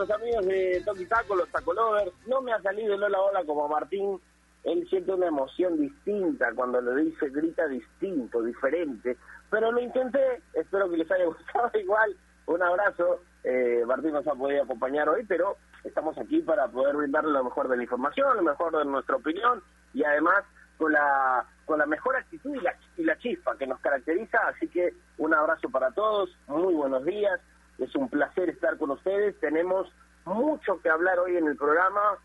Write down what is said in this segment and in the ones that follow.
nuestros amigos de Toki Taco, los Taco Lovers. No me ha salido el hola hola como Martín. Él siente una emoción distinta cuando le dice, grita distinto, diferente. Pero lo intenté, espero que les haya gustado igual. Un abrazo. Eh, Martín nos ha podido acompañar hoy, pero estamos aquí para poder brindarle lo mejor de la información, lo mejor de nuestra opinión y además con la con la mejor actitud y la, y la chispa que nos caracteriza. Así que un abrazo para todos, muy buenos días. Es un placer estar con ustedes. Tenemos mucho que hablar hoy en el programa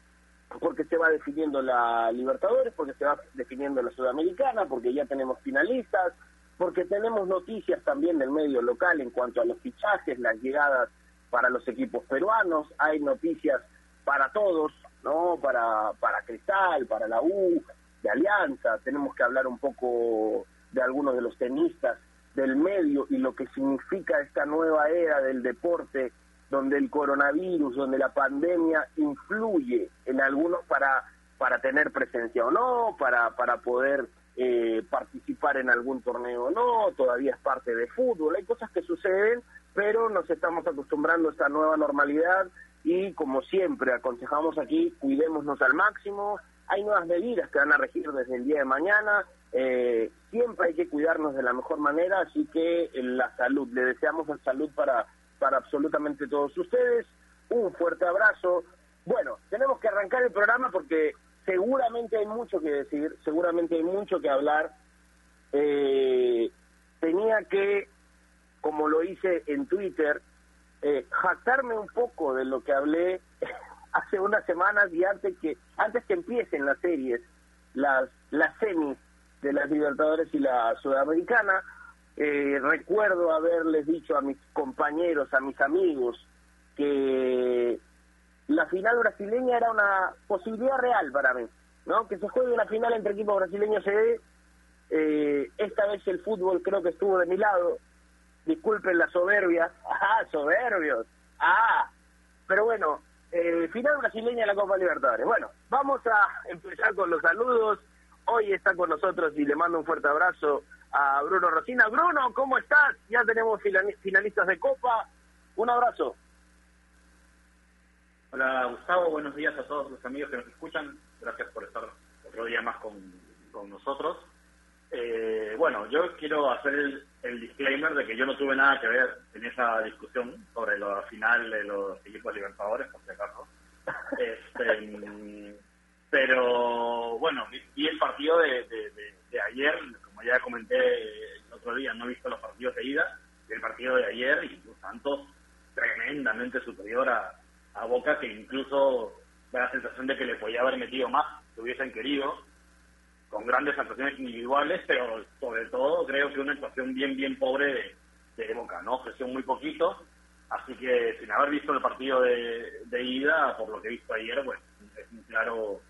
porque se va definiendo la Libertadores, porque se va definiendo la Sudamericana, porque ya tenemos finalistas, porque tenemos noticias también del medio local en cuanto a los fichajes, las llegadas para los equipos peruanos, hay noticias para todos, ¿no? Para, para Cristal, para la U, de Alianza, tenemos que hablar un poco de algunos de los tenistas del medio y lo que significa esta nueva era del deporte donde el coronavirus, donde la pandemia influye en algunos para, para tener presencia o no, para, para poder eh, participar en algún torneo o no, todavía es parte de fútbol, hay cosas que suceden, pero nos estamos acostumbrando a esta nueva normalidad y como siempre aconsejamos aquí, cuidémonos al máximo, hay nuevas medidas que van a regir desde el día de mañana, eh, siempre hay que cuidarnos de la mejor manera, así que la salud, le deseamos la salud para, para absolutamente todos ustedes, un fuerte abrazo. Bueno, tenemos que arrancar el programa porque seguramente hay mucho que decir, seguramente hay mucho que hablar. Eh, tenía que, como lo hice en Twitter, eh, jactarme un poco de lo que hablé hace unas semanas y antes que antes que empiecen las series, las las semis de las Libertadores y la Sudamericana. Eh, recuerdo haberles dicho a mis compañeros, a mis amigos, que la final brasileña era una posibilidad real para mí, ¿no? Que se juegue una final entre equipos brasileños se. Eh, esta vez el fútbol creo que estuvo de mi lado. Disculpen la soberbia. ¡Ah, soberbios! ¡Ah! Pero bueno, eh, final brasileña de la Copa Libertadores. Bueno, vamos a empezar con los saludos. Hoy está con nosotros y le mando un fuerte abrazo a Bruno Rosina. Bruno, ¿cómo estás? Ya tenemos finalistas de Copa. Un abrazo. Hola Gustavo, buenos días a todos los amigos que nos escuchan. Gracias por estar otro día más con, con nosotros. Eh, bueno, yo quiero hacer el, disclaimer de que yo no tuve nada que ver en esa discusión sobre la final de los equipos libertadores, por si acaso. Este, pero bueno, vi, el partido de, ayer, como ya comenté el otro día, no he visto los partidos de ida, el partido de ayer y Santos tremendamente superior a, a Boca, que incluso da la sensación de que le podía haber metido más, si hubiesen querido, con grandes actuaciones individuales, pero sobre todo creo que una actuación bien, bien pobre de, Boca, ¿no? Ofreció muy poquito, así que sin haber visto el partido de, de ida, por lo que he visto ayer, pues es un claro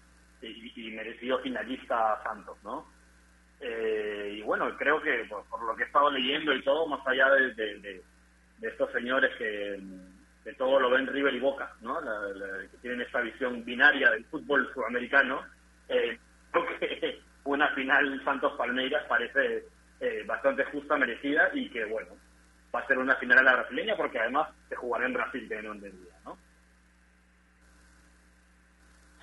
y, merecido finalista Santos, ¿no? Eh, y bueno, creo que por, lo que he estado leyendo y todo, más allá de, estos señores que, de todo lo ven River y Boca, ¿no? que tienen esta visión binaria del fútbol sudamericano, eh, creo que una final Santos-Palmeiras parece eh, bastante justa, merecida y que, bueno, va a ser una final a la brasileña porque además se jugará en Brasil, que no entendía, ¿no?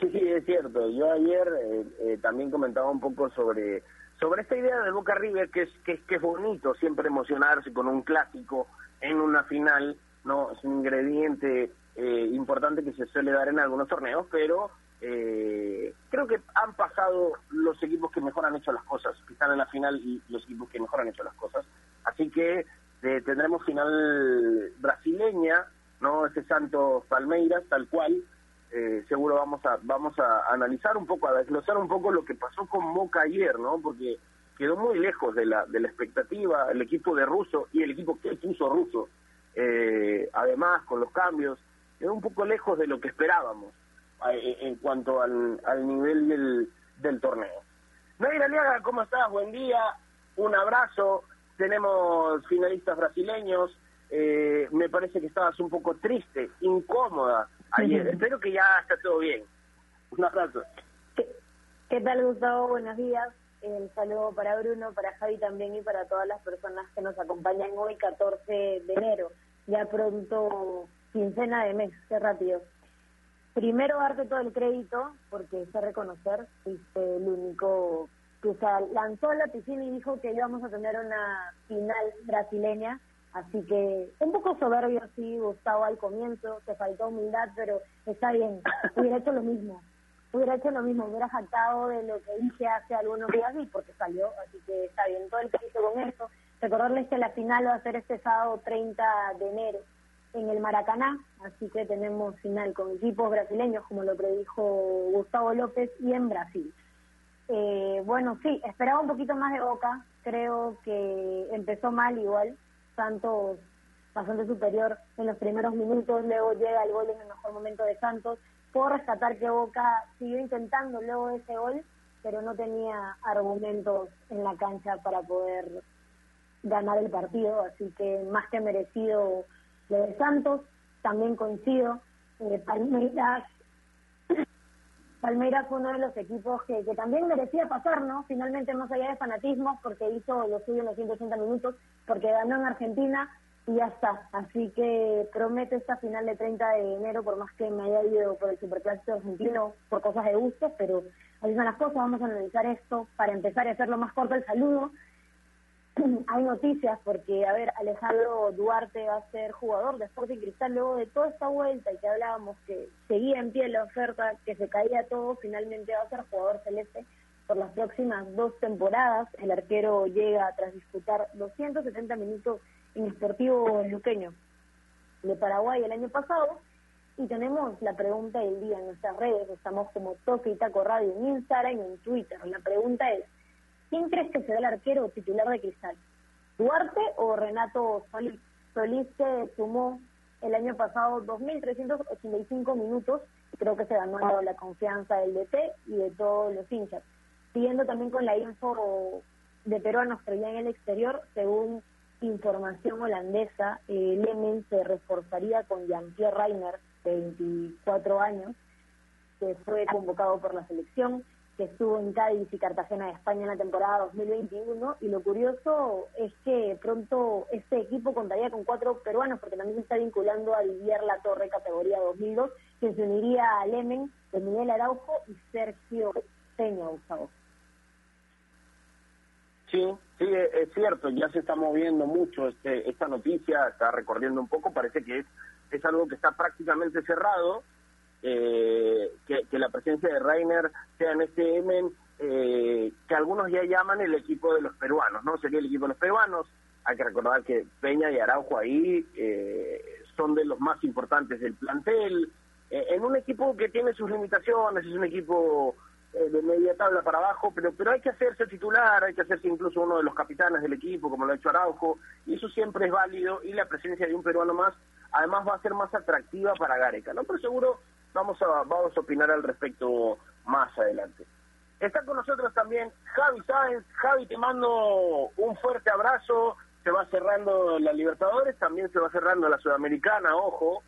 Sí, sí, es cierto. Yo ayer eh, eh, también comentaba un poco sobre sobre esta idea de Boca River, que es, que, que es bonito siempre emocionarse con un clásico en una final, no es un ingrediente eh, importante que se suele dar en algunos torneos, pero creo que han pasado los equipos que mejor han hecho las cosas, que están en la final y los equipos que mejor han hecho las cosas. Así que tendremos final brasileña, no ese Santos Palmeiras, tal cual, eh, seguro vamos a vamos a analizar un poco, a desglosar un poco lo que pasó con Boca ayer, ¿no? Porque quedó muy lejos de la de la expectativa el equipo de Russo y el equipo que puso Russo, eh, además con los cambios, quedó un poco lejos de lo que esperábamos eh, en cuanto al, al nivel del, del torneo. Naira Aliaga, ¿cómo estás? Buen día, un abrazo. Tenemos finalistas brasileños. me parece que estabas un poco triste, incómoda ayer. Espero que ya esté todo bien. Un abrazo. ¿Qué, tal, Gustavo? Buenos días. El saludo para Bruno, para Javi también y para todas las personas que nos acompañan hoy, 14 de enero. ya pronto quincena de mes, qué rápido. Primero darte todo el crédito, porque sé reconocer, fuiste el único que lanzó a la piscina y dijo que íbamos a tener una final brasileña, así que un poco soberbio sí, Gustavo al comienzo, te faltó humildad, pero está bien, hubiera hecho lo mismo, hubiera hecho lo mismo, hubiera jactado de lo que dije hace algunos días y porque salió, así que está bien, todo el crédito con eso. Recordarles que la final va a ser este sábado 30 de enero en el Maracaná, así que tenemos final con equipos brasileños, como lo predijo Gustavo López, y en Brasil. Eh, bueno, sí, esperaba un poquito más de Boca, creo que empezó mal igual, Santos bastante superior en los primeros minutos, luego llega el gol en el mejor momento de Santos, puedo rescatar que Boca siguió intentando luego ese gol, pero no tenía argumentos en la cancha para poder ganar el partido, así que más que merecido lo de Santos, también coincido. Eh, Palmeiras, Palmeiras fue uno de los equipos que, que también merecía pasar, ¿no? Finalmente, más allá de fanatismo, porque hizo lo suyo en los 180 minutos, porque ganó en Argentina y ya está. Así que prometo esta final de 30 de enero, por más que me haya ido por el Superclásico argentino por cosas de gusto, pero así son las cosas. Vamos a analizar esto para empezar y hacerlo más corto el saludo. hay noticias porque, a ver, Alejandro Duarte va a ser jugador de Sporting Cristal luego de toda esta vuelta y que hablábamos que seguía en pie la oferta, que se caía todo, finalmente va a ser jugador celeste por las próximas dos temporadas. El arquero llega tras disputar 270 minutos en Esportivo Luqueño de Paraguay el año pasado. Y tenemos la pregunta del día en nuestras redes, estamos como Toque y Taco Radio en Instagram y en Twitter. La pregunta es, ¿Quién crees que será el arquero titular de Cristal? ¿Duarte o Renato Solís? Solís se sumó el año pasado 2.385 minutos y creo que se ganó la confianza del DT y de todos los hinchas. Siguiendo también con la info de peruanos que ya en el exterior, según información holandesa, eh, Lemen se reforzaría con Jean-Pierre Reiner, de 24 años, que fue convocado por la selección que estuvo en Cádiz y Cartagena de España en la temporada 2021 y lo curioso es que pronto este equipo contaría con cuatro peruanos porque también se está vinculando a Didier La Torre categoría 2002 quien se uniría a Lemen de Miguel Araujo y Sergio Peña Gustavo. Sí, sí, es cierto, ya se está moviendo mucho este, esta noticia, está recorriendo un poco, parece que es, es algo que está prácticamente cerrado, eh, que, la presencia de Rainer sea en este Emen, eh, que algunos ya llaman el equipo de los peruanos, ¿no? Sería el equipo de los peruanos. Hay que recordar que Peña y Araujo ahí eh, son de los más importantes del plantel. Eh, en un equipo que tiene sus limitaciones, es un equipo de media tabla para abajo, pero pero hay que hacerse titular, hay que hacerse incluso uno de los capitanes del equipo, como lo ha hecho Araujo, y eso siempre es válido, y la presencia de un peruano más, además va a ser más atractiva para Gareca, ¿no? Pero seguro vamos a, vamos a opinar al respecto más adelante. Está con nosotros también Javi Sáenz. Javi, te mando un fuerte abrazo. Se va cerrando la Libertadores, también se va cerrando la Sudamericana, ojo.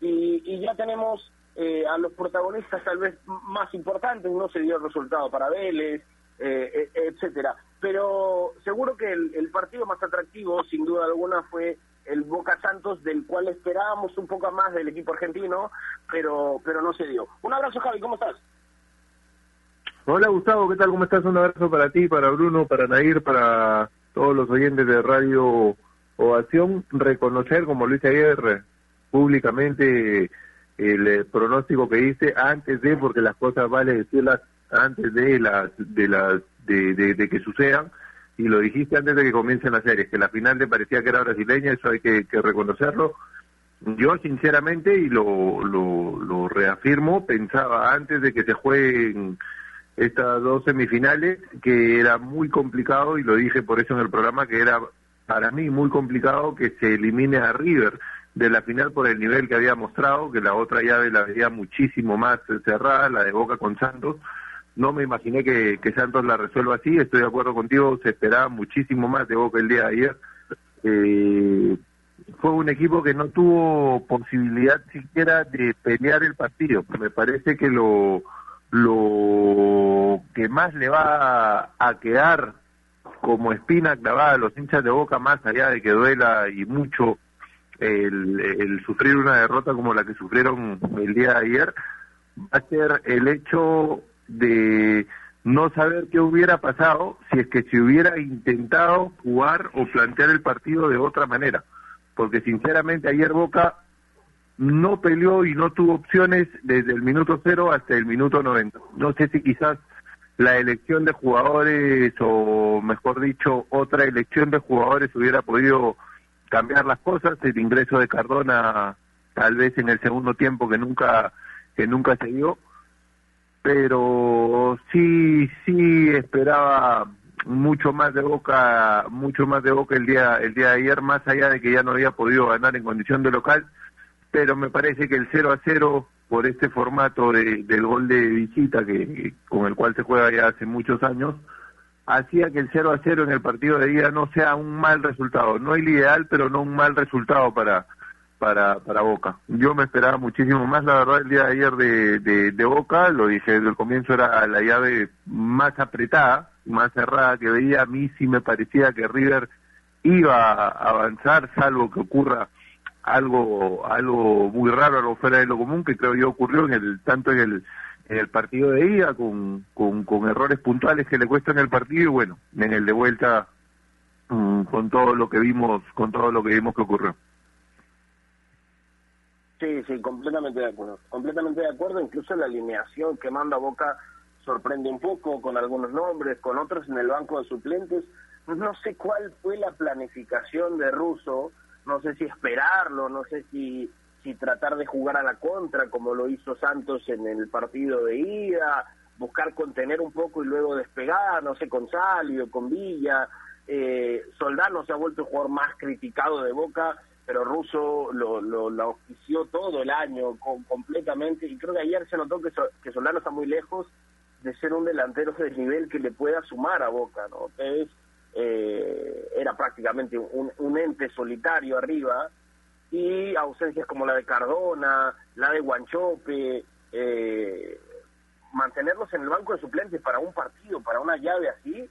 Y, y ya tenemos eh, a los protagonistas tal vez más importantes. No se dio el resultado para Vélez, eh, e, etcétera. Pero seguro que el partido más atractivo, sin duda alguna, fue el Boca Santos, del cual esperábamos un poco más del equipo argentino, pero, pero no se dio. Un abrazo, Javi, ¿cómo estás? Hola, Gustavo, ¿qué tal? ¿Cómo estás? Un abrazo para ti, para Bruno, para Nair, para todos los oyentes de Radio Ovación. Reconocer, como lo hice ayer públicamente, el pronóstico que hice antes de, porque las cosas vale decirlas antes de las de las de, de que sucedan y lo dijiste antes de que comiencen las series, que la final te parecía que era brasileña, eso hay que, reconocerlo. Yo, sinceramente, y lo, lo, reafirmo, pensaba antes de que se jueguen estas dos semifinales que era muy complicado, y lo dije por eso en el programa, que era para mí muy complicado que se elimine a River de la final por el nivel que había mostrado, que la otra llave la veía muchísimo más cerrada, la de Boca con Santos, no me imaginé que, Santos la resuelva así, estoy de acuerdo contigo, se esperaba muchísimo más de Boca el día de ayer. Eh, fue un equipo que no tuvo posibilidad siquiera de pelear el partido. Me parece que lo, lo que más le va a quedar como espina clavada a los hinchas de Boca, más allá de que duela y mucho el, el sufrir una derrota como la que sufrieron el día de ayer va a ser el hecho de no saber qué hubiera pasado si es que se hubiera intentado jugar o plantear el partido de otra manera. Porque sinceramente ayer Boca no peleó y no tuvo opciones desde el minuto cero hasta el minuto 90. No sé si quizás la elección de jugadores o mejor dicho otra elección de jugadores hubiera podido cambiar las cosas, el ingreso de Cardona tal vez en el segundo tiempo que nunca que nunca se dio, pero sí sí esperaba mucho más de Boca, mucho más de Boca el día el día de ayer más allá de que ya no había podido ganar en condición de local, pero me parece que el 0 a 0 por este formato de, del gol de visita que con el cual se juega ya hace muchos años hacía que el 0 a 0 en el partido de día no sea un mal resultado, no el ideal, pero no un mal resultado para para, para Boca. Yo me esperaba muchísimo más, la verdad, el día de ayer de, de, Boca, lo dije desde el comienzo, era la llave más apretada, más cerrada que veía. A mí sí me parecía que River iba a avanzar, salvo que ocurra algo algo muy raro, algo fuera de lo común, que creo yo ocurrió en el tanto en el en el partido de ida con, con, con errores puntuales que le cuestan el partido y bueno, en el de vuelta mm, con todo lo que vimos, con todo lo que vimos que ocurrió. Sí, sí, completamente de acuerdo. Completamente de acuerdo. Incluso la alineación que manda Boca sorprende un poco con algunos nombres, con otros en el banco de suplentes. No sé cuál fue la planificación de Russo, no sé si esperarlo, no sé si, si tratar de jugar a la contra como lo hizo Santos en el partido de ida, buscar contener un poco y luego despegar, no sé, con Salio, con Villa. Eh, Soldano se ha vuelto el jugador más criticado de Boca pero Russo lo, lo, lo auspició todo el año completamente y creo que ayer se notó que, que Solano está muy lejos de ser un delantero de nivel que le pueda sumar a Boca, ¿no? Es, eh, era prácticamente un, un, ente solitario arriba y ausencias como la de Cardona, la de Guanchope, eh, mantenerlos en el banco de suplentes para un partido, para una llave así,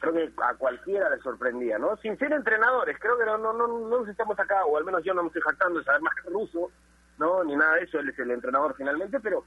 creo que a cualquiera le sorprendía, ¿no? Sin ser entrenadores, creo que no, no, no, no nos estamos acá, o al menos yo no me estoy jactando de saber más que ruso, ¿no? Ni nada de eso, él es el entrenador finalmente, pero,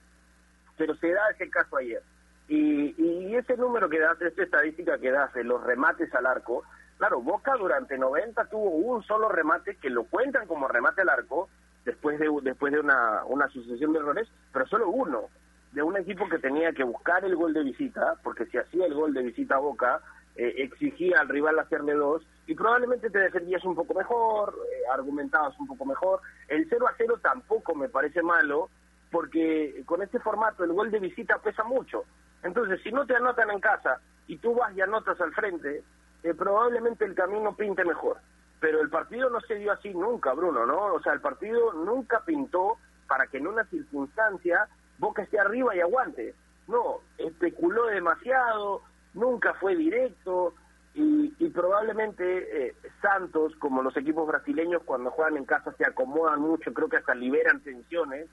pero se da ese caso ayer. Y, y ese número que das, esta estadística que das de los remates al arco, claro, Boca durante 90 tuvo un solo remate que lo cuentan como remate al arco, después de, después de una, una sucesión de errores, pero solo uno, de un equipo que tenía que buscar el gol de visita, porque si hacía el gol de visita a Boca, eh, exigía al rival hacerle dos y probablemente te defendías un poco mejor, eh, argumentabas un poco mejor. El 0 a 0 tampoco me parece malo porque con este formato el gol de visita pesa mucho. Entonces, si no te anotan en casa y tú vas y anotas al frente, eh, probablemente el camino pinte mejor. Pero el partido no se dio así nunca, Bruno, ¿no? O sea, el partido nunca pintó para que en una circunstancia Boca esté arriba y aguante. No, especuló demasiado, nunca fue directo y, probablemente eh, Santos, como los equipos brasileños cuando juegan en casa se acomodan mucho, creo que hasta liberan tensiones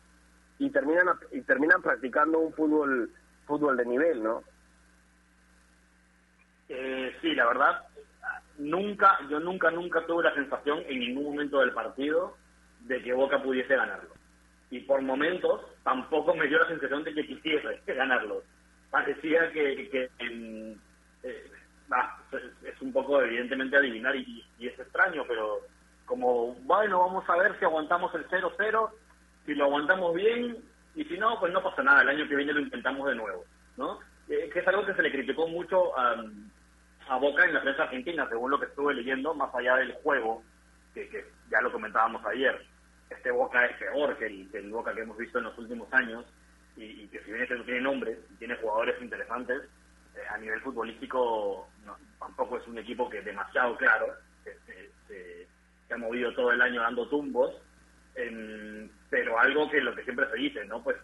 y terminan y terminan practicando un fútbol fútbol de nivel, ¿no? Eh, sí, la verdad, nunca, yo nunca, nunca tuve la sensación en ningún momento del partido de que Boca pudiese ganarlo. Y por momentos tampoco me dio la sensación de que quisiese ganarlo parecía que, que eh, es un poco evidentemente adivinar y, es extraño, pero como, bueno, vamos a ver si aguantamos el 0-0, si lo aguantamos bien, y si no, pues no pasa nada, el año que viene lo intentamos de nuevo, ¿no? Eh, que es algo que se le criticó mucho a, a Boca en la prensa argentina, según lo que estuve leyendo, más allá del juego, que, que ya lo comentábamos ayer. Este Boca es peor que el, que el Boca que hemos visto en los últimos años, y, que si bien este no tiene nombre y tiene jugadores interesantes, eh, a nivel futbolístico tampoco es un equipo que demasiado claro, se, ha movido todo el año dando tumbos, pero algo que lo que siempre se dice, ¿no? Pues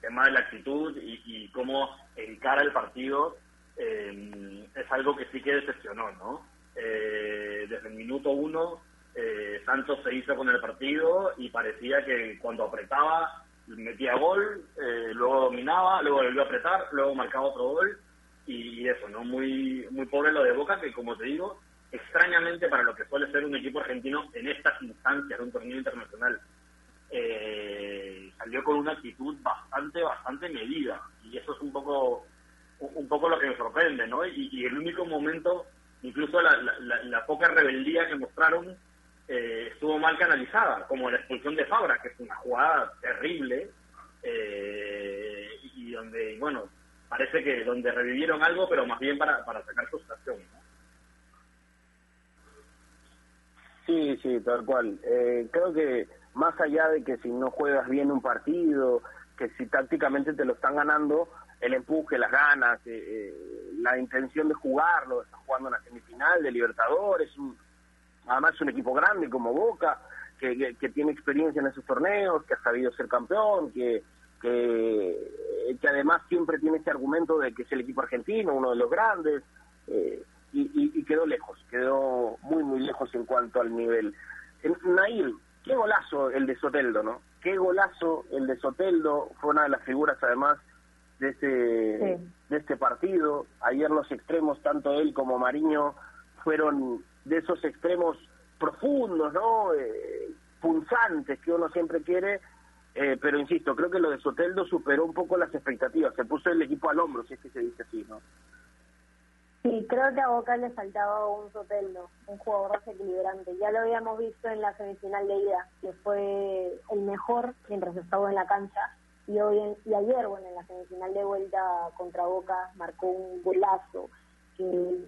tema de la actitud y, cómo encara el partido em, es algo que sí que decepcionó, ¿no? Eh, desde el minuto uno eh, Santos se hizo con el partido y parecía que cuando apretaba metía gol, eh, luego dominaba, luego volvió a apretar, luego marcaba otro gol y eso, ¿no? Muy muy pobre lo de Boca que como te digo, extrañamente para lo que suele ser un equipo argentino en estas instancias de un torneo internacional, eh, salió con una actitud bastante, bastante medida. Y eso es un poco, un poco lo que me sorprende, ¿no? Y, el único momento, incluso la, la, poca rebeldía que mostraron, eh, estuvo mal canalizada, como la expulsión de Fabra, que es una jugada terrible, eh, y donde, bueno, parece que donde revivieron algo, pero más bien para, para sacar frustración. Sí, sí, tal cual. Eh, creo que más allá de que si no juegas bien un partido, que si tácticamente te lo están ganando, el empuje, las ganas, eh, eh, la intención de jugarlo, estás jugando en la semifinal de Libertadores, un, además es un equipo grande como Boca, que, que, tiene experiencia en esos torneos, que ha sabido ser campeón, que, que, que además siempre tiene ese argumento de que es el equipo argentino, uno de los grandes. Eh, y, quedó lejos, quedó muy, muy lejos en cuanto al nivel. Nail, qué golazo el de Soteldo, ¿no? Qué golazo el de Soteldo, fue una de las figuras además de este, de este partido. Ayer los extremos, tanto él como Mariño, fueron de esos extremos profundos, ¿no? Eh, punzantes que uno siempre quiere, eh, pero insisto, creo que lo de Soteldo superó un poco las expectativas, se puso el equipo al hombro, si es que se dice así, ¿no? Sí, creo que a Boca le faltaba un Soteldo, un jugador desequilibrante. Ya lo habíamos visto en la semifinal de ida, que fue el mejor mientras estaba en la cancha. Y hoy y ayer, bueno, en la semifinal de vuelta contra Boca, marcó un golazo que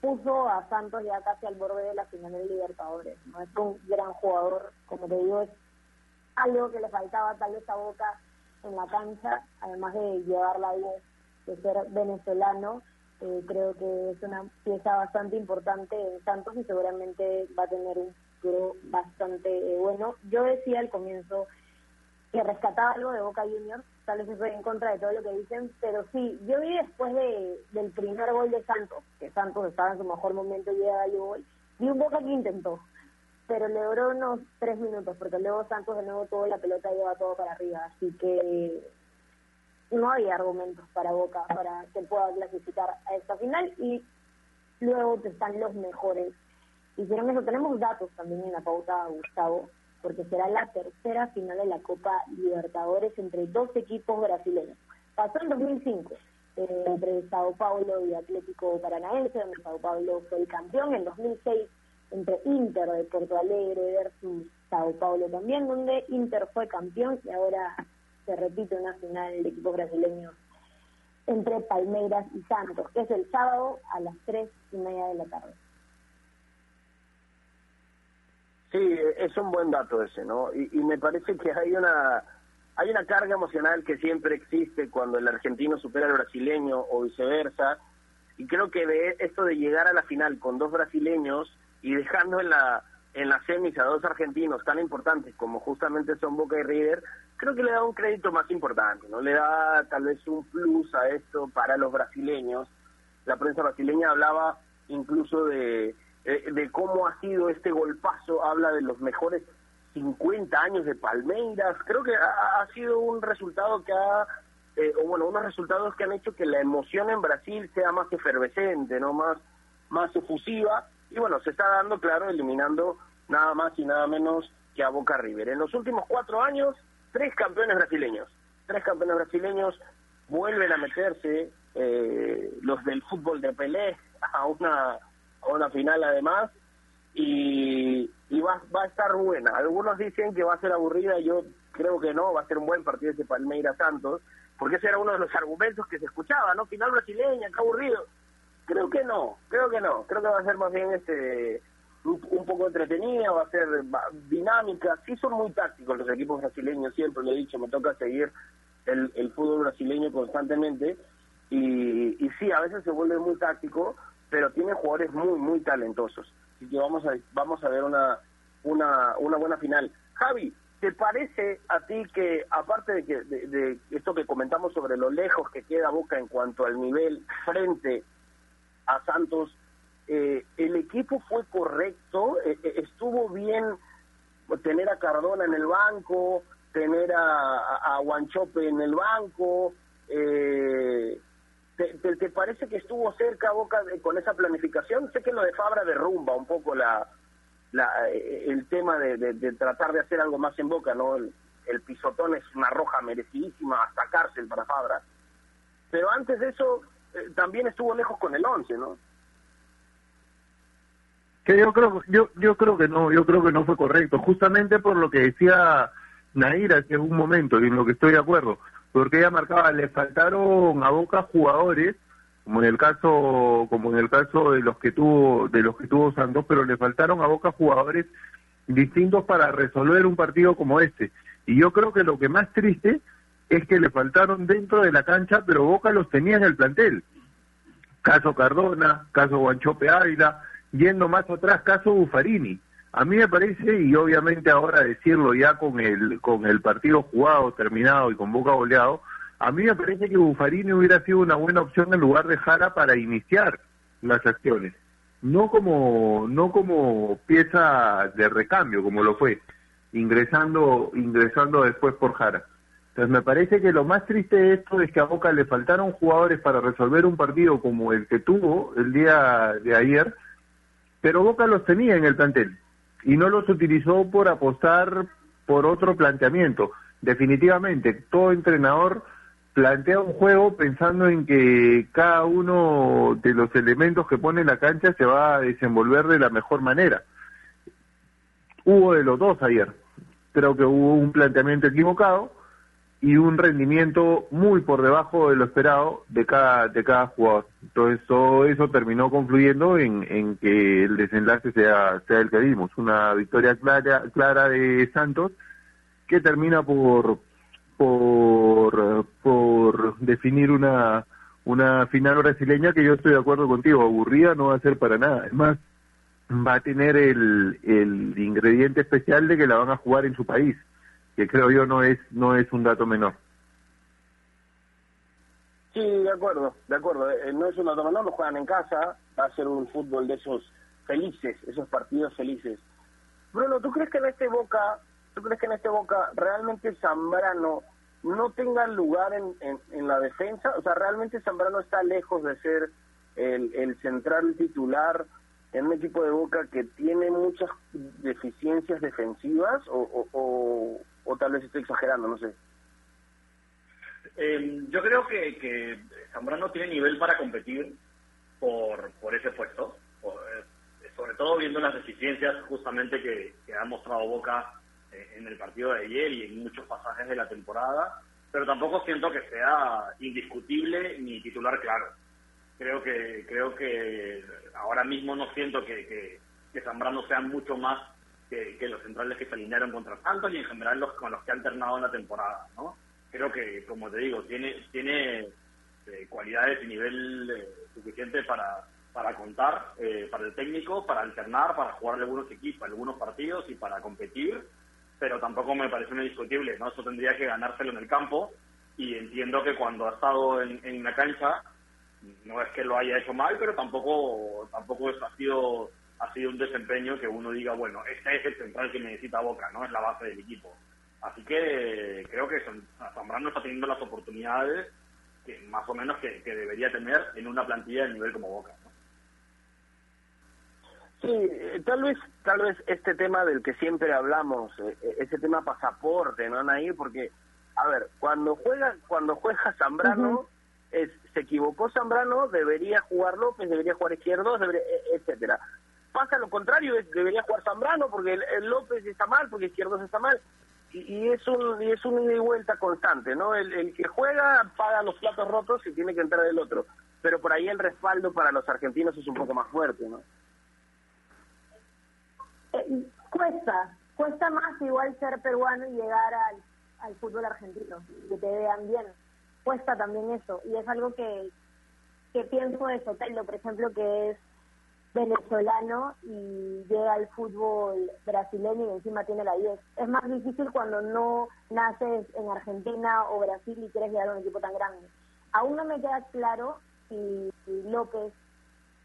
puso a Santos ya casi al borde de la final de Libertadores. ¿no? Es un gran jugador, como te digo, es algo que le faltaba tal vez a Boca en la cancha, además de llevarla bien, de ser venezolano eh, creo que es una pieza bastante importante en Santos y seguramente va a tener un futuro bastante eh, bueno. Yo decía al comienzo que rescataba algo de Boca Juniors, tal vez estoy en contra de todo lo que dicen, pero sí, yo vi después de, del primer gol de Santos, que Santos estaba en su mejor momento y llega yo gol, vi un Boca que intentó, pero le duró unos tres minutos, porque luego Santos de nuevo toda la pelota lleva todo para arriba, así que no hay argumentos para Boca para que pueda clasificar a esta final y luego están los mejores. Hicieron eso, tenemos datos también en la pauta, Gustavo, porque será la tercera final de la Copa Libertadores entre dos equipos brasileños. Pasó en 2005 eh, entre Sao Paulo y Atlético Paranaense, donde Sao Paulo fue el campeón, en 2006 entre Inter de Porto Alegre versus Sao Paulo también, donde Inter fue campeón y ahora se repite una final de equipos brasileños entre Palmeiras y Santos, que es el sábado a las tres y media de la tarde. Sí, es un buen dato ese, ¿no? Y, me parece que hay una hay una carga emocional que siempre existe cuando el argentino supera al brasileño o viceversa. Y creo que de esto de llegar a la final con dos brasileños y dejando en la en las semis a dos argentinos tan importantes como justamente son Boca y River, creo que le da un crédito más importante, ¿no? Le da tal vez un plus a esto para los brasileños. La prensa brasileña hablaba incluso de, de, cómo ha sido este golpazo, habla de los mejores 50 años de Palmeiras. Creo que ha, sido un resultado que ha, eh, o bueno, unos resultados que han hecho que la emoción en Brasil sea más efervescente, ¿no? Más, más efusiva. Y bueno, se está dando, claro, eliminando nada más y nada menos que a Boca River. En los últimos cuatro años, tres campeones brasileños. Tres campeones brasileños vuelven a meterse eh, los del fútbol de Pelé a una, a una final además y, y va, va a estar buena. Algunos dicen que va a ser aburrida, yo creo que no, va a ser un buen partido ese Palmeiras Santos, porque ese era uno de los argumentos que se escuchaba, ¿no? Final brasileña, qué aburrido. Creo que no, creo que no, creo que va a ser más bien este un, poco entretenida, va a ser dinámica. Sí son muy tácticos los equipos brasileños, siempre lo he dicho, me toca seguir el, el fútbol brasileño constantemente y, y sí, a veces se vuelve muy táctico, pero tiene jugadores muy, muy talentosos. Así que vamos a, vamos a ver una, una, una buena final. Javi, ¿te parece a ti que, aparte de, que, de, esto que comentamos sobre lo lejos que queda Boca en cuanto al nivel frente a Santos, eh, el equipo fue correcto, eh, eh, estuvo bien tener a Cardona en el banco, tener a, a, Guanchope en el banco, ¿Te, parece que estuvo cerca Boca con esa planificación? Sé que lo de Fabra derrumba un poco la, la eh, el tema de, de, tratar de hacer algo más en Boca, ¿no? El, pisotón es una roja merecidísima, hasta cárcel para Fabra. Pero antes de eso, eh, también estuvo lejos con el 11, ¿no? Que yo creo, yo, yo creo que no, yo creo que no fue correcto, justamente por lo que decía Naira hace un momento, y en lo que estoy de acuerdo porque ella marcaba, le faltaron a Boca jugadores, como en el caso, como en el caso de los que tuvo, de los que tuvo Santos, pero le faltaron a Boca jugadores distintos para resolver un partido como este. Y yo creo que lo que más triste es que le faltaron dentro de la cancha, pero Boca los tenía en el plantel. Caso Cardona, caso Guanchope Ávila, yendo más atrás, caso Bufarini. A mí me parece, y obviamente ahora decirlo ya con el, con el partido jugado, terminado y con boca goleado, a mí me parece que Buffarini hubiera sido una buena opción en lugar de Jara para iniciar las acciones. No como, no como pieza de recambio, como lo fue, ingresando, ingresando después por Jara. Entonces me parece que lo más triste de esto es que a Boca le faltaron jugadores para resolver un partido como el que tuvo el día de ayer, pero Boca los tenía en el plantel y no los utilizó por apostar por otro planteamiento. Definitivamente, todo entrenador plantea un juego pensando en que cada uno de los elementos que pone en la cancha se va a desenvolver de la mejor manera. Hubo de los dos ayer. Creo que hubo un planteamiento equivocado y un rendimiento muy por debajo de lo esperado de cada de cada jugador. Entonces todo eso terminó confluyendo en, en que el desenlace sea sea el que vimos, una victoria clara clara de Santos que termina por por por definir una una final brasileña que yo estoy de acuerdo contigo, aburrida no va a ser para nada. Es más, va a tener el, el ingrediente especial de que la van a jugar en su país que creo yo no es no es un dato menor. Sí, de acuerdo, de acuerdo. Eh, no es un dato menor, lo juegan en casa, va a ser un fútbol de esos felices, esos partidos felices. Bruno, ¿tú crees que en este Boca, tú crees que en este Boca realmente Zambrano no tenga lugar en, en, la defensa? O sea, ¿realmente Zambrano está lejos de ser el, el central titular en un equipo de Boca que tiene muchas deficiencias defensivas o tal vez estoy exagerando, no sé. Eh, yo creo que, que Zambrano tiene nivel para competir por, por ese puesto, eh, sobre todo viendo las deficiencias justamente que, ha mostrado Boca eh, en el partido de ayer y en muchos pasajes de la temporada, pero tampoco siento que sea indiscutible ni titular claro. Creo que creo que ahora mismo no siento que, que, que Zambrano sea mucho más que, los centrales que se alinearon contra Santos y en general los con los que ha alternado en la temporada, ¿no? Creo que, como te digo, tiene tiene eh, cualidades y nivel eh, suficiente para para contar eh, para el técnico, para alternar, para jugar algunos equipos, algunos partidos y para competir, pero tampoco me parece muy discutible, ¿no? Eso tendría que ganárselo en el campo y entiendo que cuando ha estado en, en la cancha no es que lo haya hecho mal, pero tampoco tampoco ha sido ha sido un desempeño que uno diga, bueno, este es el central que necesita Boca, ¿no? Es la base del equipo. Así que creo que Zambrano está teniendo las oportunidades que más o menos que, debería tener en una plantilla de nivel como Boca. ¿no? Sí, eh, tal vez, tal vez este tema del que siempre hablamos, eh, eh, ese tema pasaporte, ¿no, Nair? Porque, a ver, cuando juega, cuando juega Zambrano, es, se equivocó Zambrano, debería jugar López, debería jugar Izquierdo, debería, e, etcétera pasa lo contrario, debería jugar Zambrano porque el, López está mal, porque Izquierdos está mal. Y, es un y es un ida y vuelta constante, ¿no? El, que juega paga los platos rotos y tiene que entrar el otro. Pero por ahí el respaldo para los argentinos es un poco más fuerte, ¿no? Eh, cuesta, cuesta más igual ser peruano y llegar al, al fútbol argentino, que te vean bien. Cuesta también eso. Y es algo que, que pienso de Sotelo, por ejemplo, que es venezolano y llega al fútbol brasileño y encima tiene la 10. Es más difícil cuando no naces en Argentina o Brasil y quieres llegar a un equipo tan grande. Aún no me queda claro si, López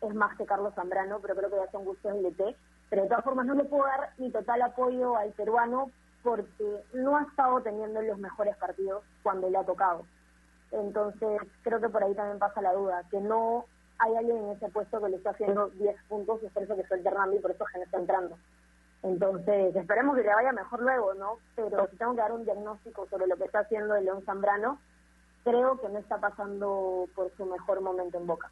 es más que Carlos Zambrano, pero creo que ya son gustos del DT. Pero de todas formas no le puedo dar ni total apoyo al peruano porque no ha estado teniendo los mejores partidos cuando le ha tocado. Entonces, creo que por ahí también pasa la duda, que no hay alguien en ese puesto que le está haciendo 10 puntos y es por eso que suelta Hernando y por eso Gen está entrando. Entonces, esperemos que le vaya mejor luego, ¿no? Pero si tengo que dar un diagnóstico sobre lo que está haciendo el León Zambrano, creo que no está pasando por su mejor momento en Boca.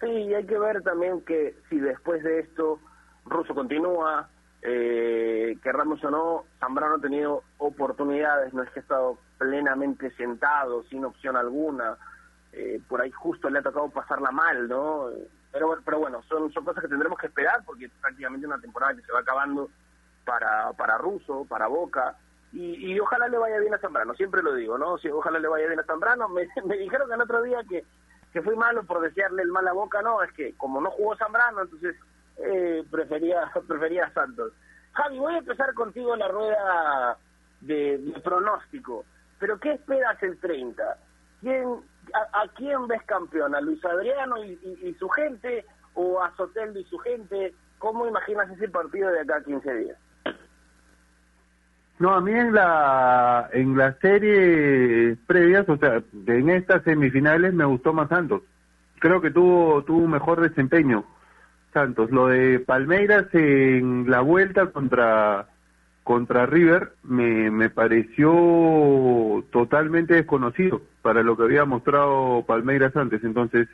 Sí, y hay que ver también que si después de esto Russo continúa, eh, querramos o no, Zambrano ha tenido oportunidades, no es que ha estado plenamente sentado, sin opción alguna, eh, por ahí justo le ha tocado pasarla mal, ¿no? Pero, pero bueno, son, son cosas que tendremos que esperar porque es prácticamente una temporada que se va acabando para, para Russo, para Boca, y, y ojalá le vaya bien a Zambrano, siempre lo digo, ¿no? Si, ojalá le vaya bien a Zambrano, me, dijeron que el otro día que, que fui malo por desearle el mal a Boca, no, es que como no jugó Zambrano, entonces eh, prefería, prefería a Santos. Javi, voy a empezar contigo la rueda de, de pronóstico, pero ¿qué esperas el 30? ¿Quién, a, quién ves campeón? ¿A Luis Adriano y, y, su gente o a Soteldo y su gente? ¿Cómo imaginas ese partido de acá a 15 días? No, a mí en la en la serie previas, o sea, en estas semifinales me gustó más Santos. Creo que tuvo tuvo un mejor desempeño Santos. Lo de Palmeiras en la vuelta contra contra River me, me pareció totalmente desconocido para lo que había mostrado Palmeiras antes. Entonces,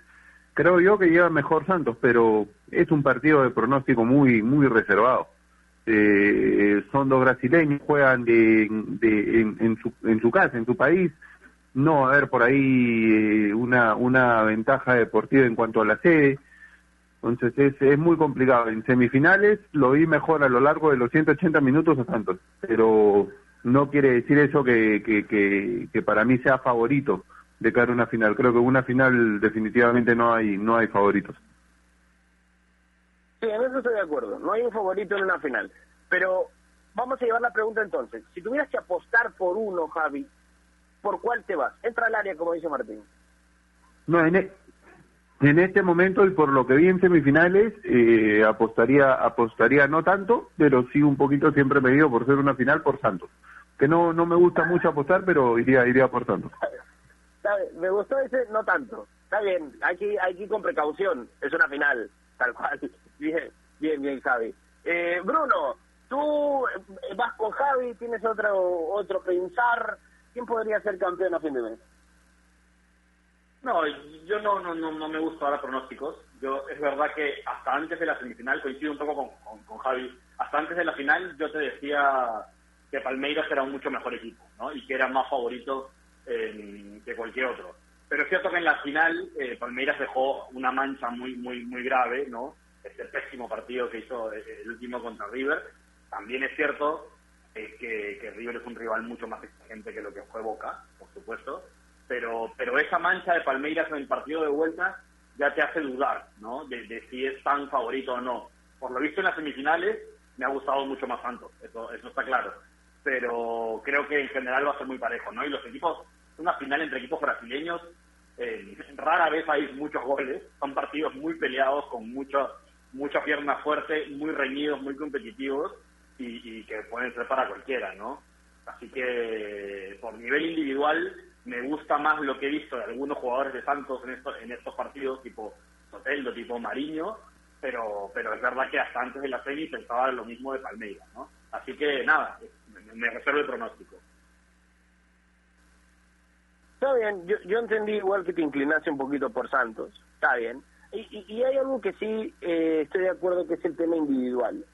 creo yo que lleva mejor Santos, pero es un partido de pronóstico muy, muy reservado. Eh, son dos brasileños, juegan de, de, en, su, en su casa, en su país. No va a haber por ahí eh, una, una ventaja deportiva en cuanto a la sede. Entonces es, es muy complicado. En semifinales lo vi mejor a lo largo de los 180 minutos a Santos, pero no quiere decir eso que, que, que, para mí sea favorito de cara a una final. Creo que una final definitivamente no hay no hay favoritos. Sí, en eso estoy de acuerdo. No hay un favorito en una final. Pero vamos a llevar la pregunta entonces. Si tuvieras que apostar por uno, Javi, ¿por cuál te vas? Entra al área, como dice Martín. No, en, e, en este momento y por lo que vi en semifinales, eh, apostaría, apostaría no tanto, pero sí un poquito siempre me dio por ser una final por Santos. Que no, no me gusta mucho apostar, pero iría, iría por Santos. Me gustó ese no tanto. Está bien, aquí, aquí con precaución, es una final, tal cual. Bien, bien, bien, Javi. Eh, Bruno, tú eh, vas con Javi, tienes otro, otro pensar. ¿Quién podría ser campeón a fin de mes? No, yo no, no, no, me gusta ahora pronósticos. Yo es verdad que hasta antes de la semifinal, coincido un poco con, con, Javi, hasta antes de la final yo te decía que Palmeiras era un mucho mejor equipo, ¿no? Y que era más favorito eh, que cualquier otro. Pero es cierto que en la final eh, Palmeiras dejó una mancha muy, muy, muy grave, ¿no? Este pésimo partido que hizo eh, el último contra River. También es cierto que, que River es un rival mucho más exigente que lo que fue Boca, por supuesto pero, pero esa mancha de Palmeiras en el partido de vuelta ya te hace dudar, ¿no? De, si es tan favorito o no. Por lo visto en las semifinales me ha gustado mucho más Santos, eso, eso está claro. Pero creo que en general va a ser muy parejo, ¿no? Y los equipos, una final entre equipos brasileños, eh, rara vez hay muchos goles, son partidos muy peleados, con mucho, mucha pierna fuerte, muy reñidos, muy competitivos y, y que pueden ser para cualquiera, ¿no? Así que por nivel individual me gusta más lo que he visto de algunos jugadores de Santos en estos, en estos partidos, tipo Soteldo, tipo Mariño, pero, pero es verdad que hasta antes de la serie pensaba lo mismo de Palmeiras, ¿no? Así que nada, me, reservo el pronóstico. Está bien, yo, yo entendí igual que te inclinaste un poquito por Santos, está bien. Y, y, hay algo que sí eh, estoy de acuerdo que es el tema individual.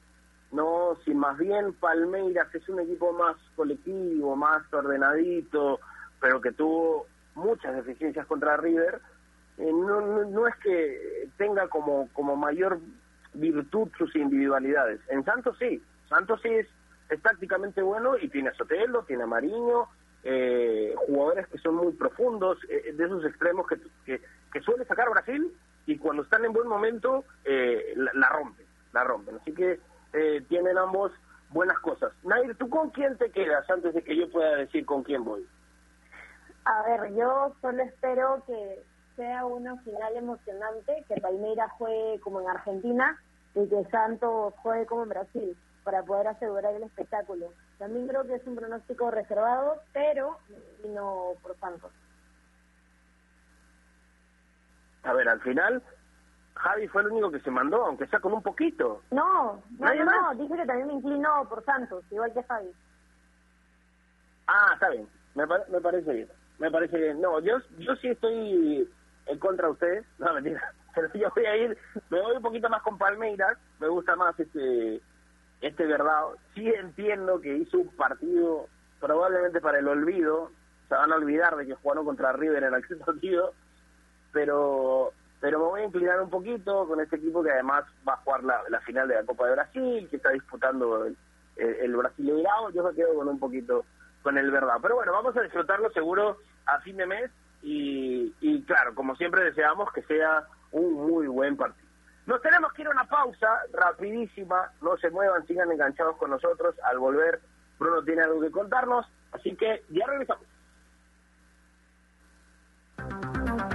No, si más bien Palmeiras es un equipo más colectivo, más ordenadito, pero que tuvo muchas deficiencias contra River, eh, no, no, es que tenga como, como mayor virtud sus individualidades. En Santos sí, Santos sí es, es tácticamente bueno y tiene a Sotelo, tiene a Mariño, eh, jugadores que son muy profundos, eh, de esos extremos que, que, que, suele sacar Brasil y cuando están en buen momento la, la, rompen, la rompen. Así que tienen ambos buenas cosas. Nair, ¿tú con quién te quedas antes de que yo pueda decir con quién voy? A ver, yo solo espero que sea una final emocionante, que Palmeiras juegue como en Argentina y que Santos juegue como en Brasil, para poder asegurar el espectáculo. También creo que es un pronóstico reservado, pero no por Santos. A ver, al final, Javi fue el único que se mandó, aunque sea con un poquito. No, no, no, no, dije que también me inclino por Santos, igual que Javi. Ah, está bien, me, me parece bien, me parece bien. No, yo, yo sí estoy en contra de ustedes, no, mentira, pero yo voy a ir, me voy un poquito más con Palmeiras, me gusta más este este verdad. Sí entiendo que hizo un partido probablemente para el olvido, se van a olvidar de que jugaron contra River en aquel partido, pero pero me voy a inclinar un poquito con este equipo que además va a jugar la, final de la Copa de Brasil, que está disputando el, el, Brasileirao, yo me quedo con un poquito con el verdad. Pero bueno, vamos a disfrutarlo seguro a fin de mes y, y claro, como siempre deseamos que sea un muy buen partido. Nos tenemos que ir a una pausa rapidísima, no se muevan, sigan enganchados con nosotros. Al volver, Bruno tiene algo que contarnos, así que ya regresamos.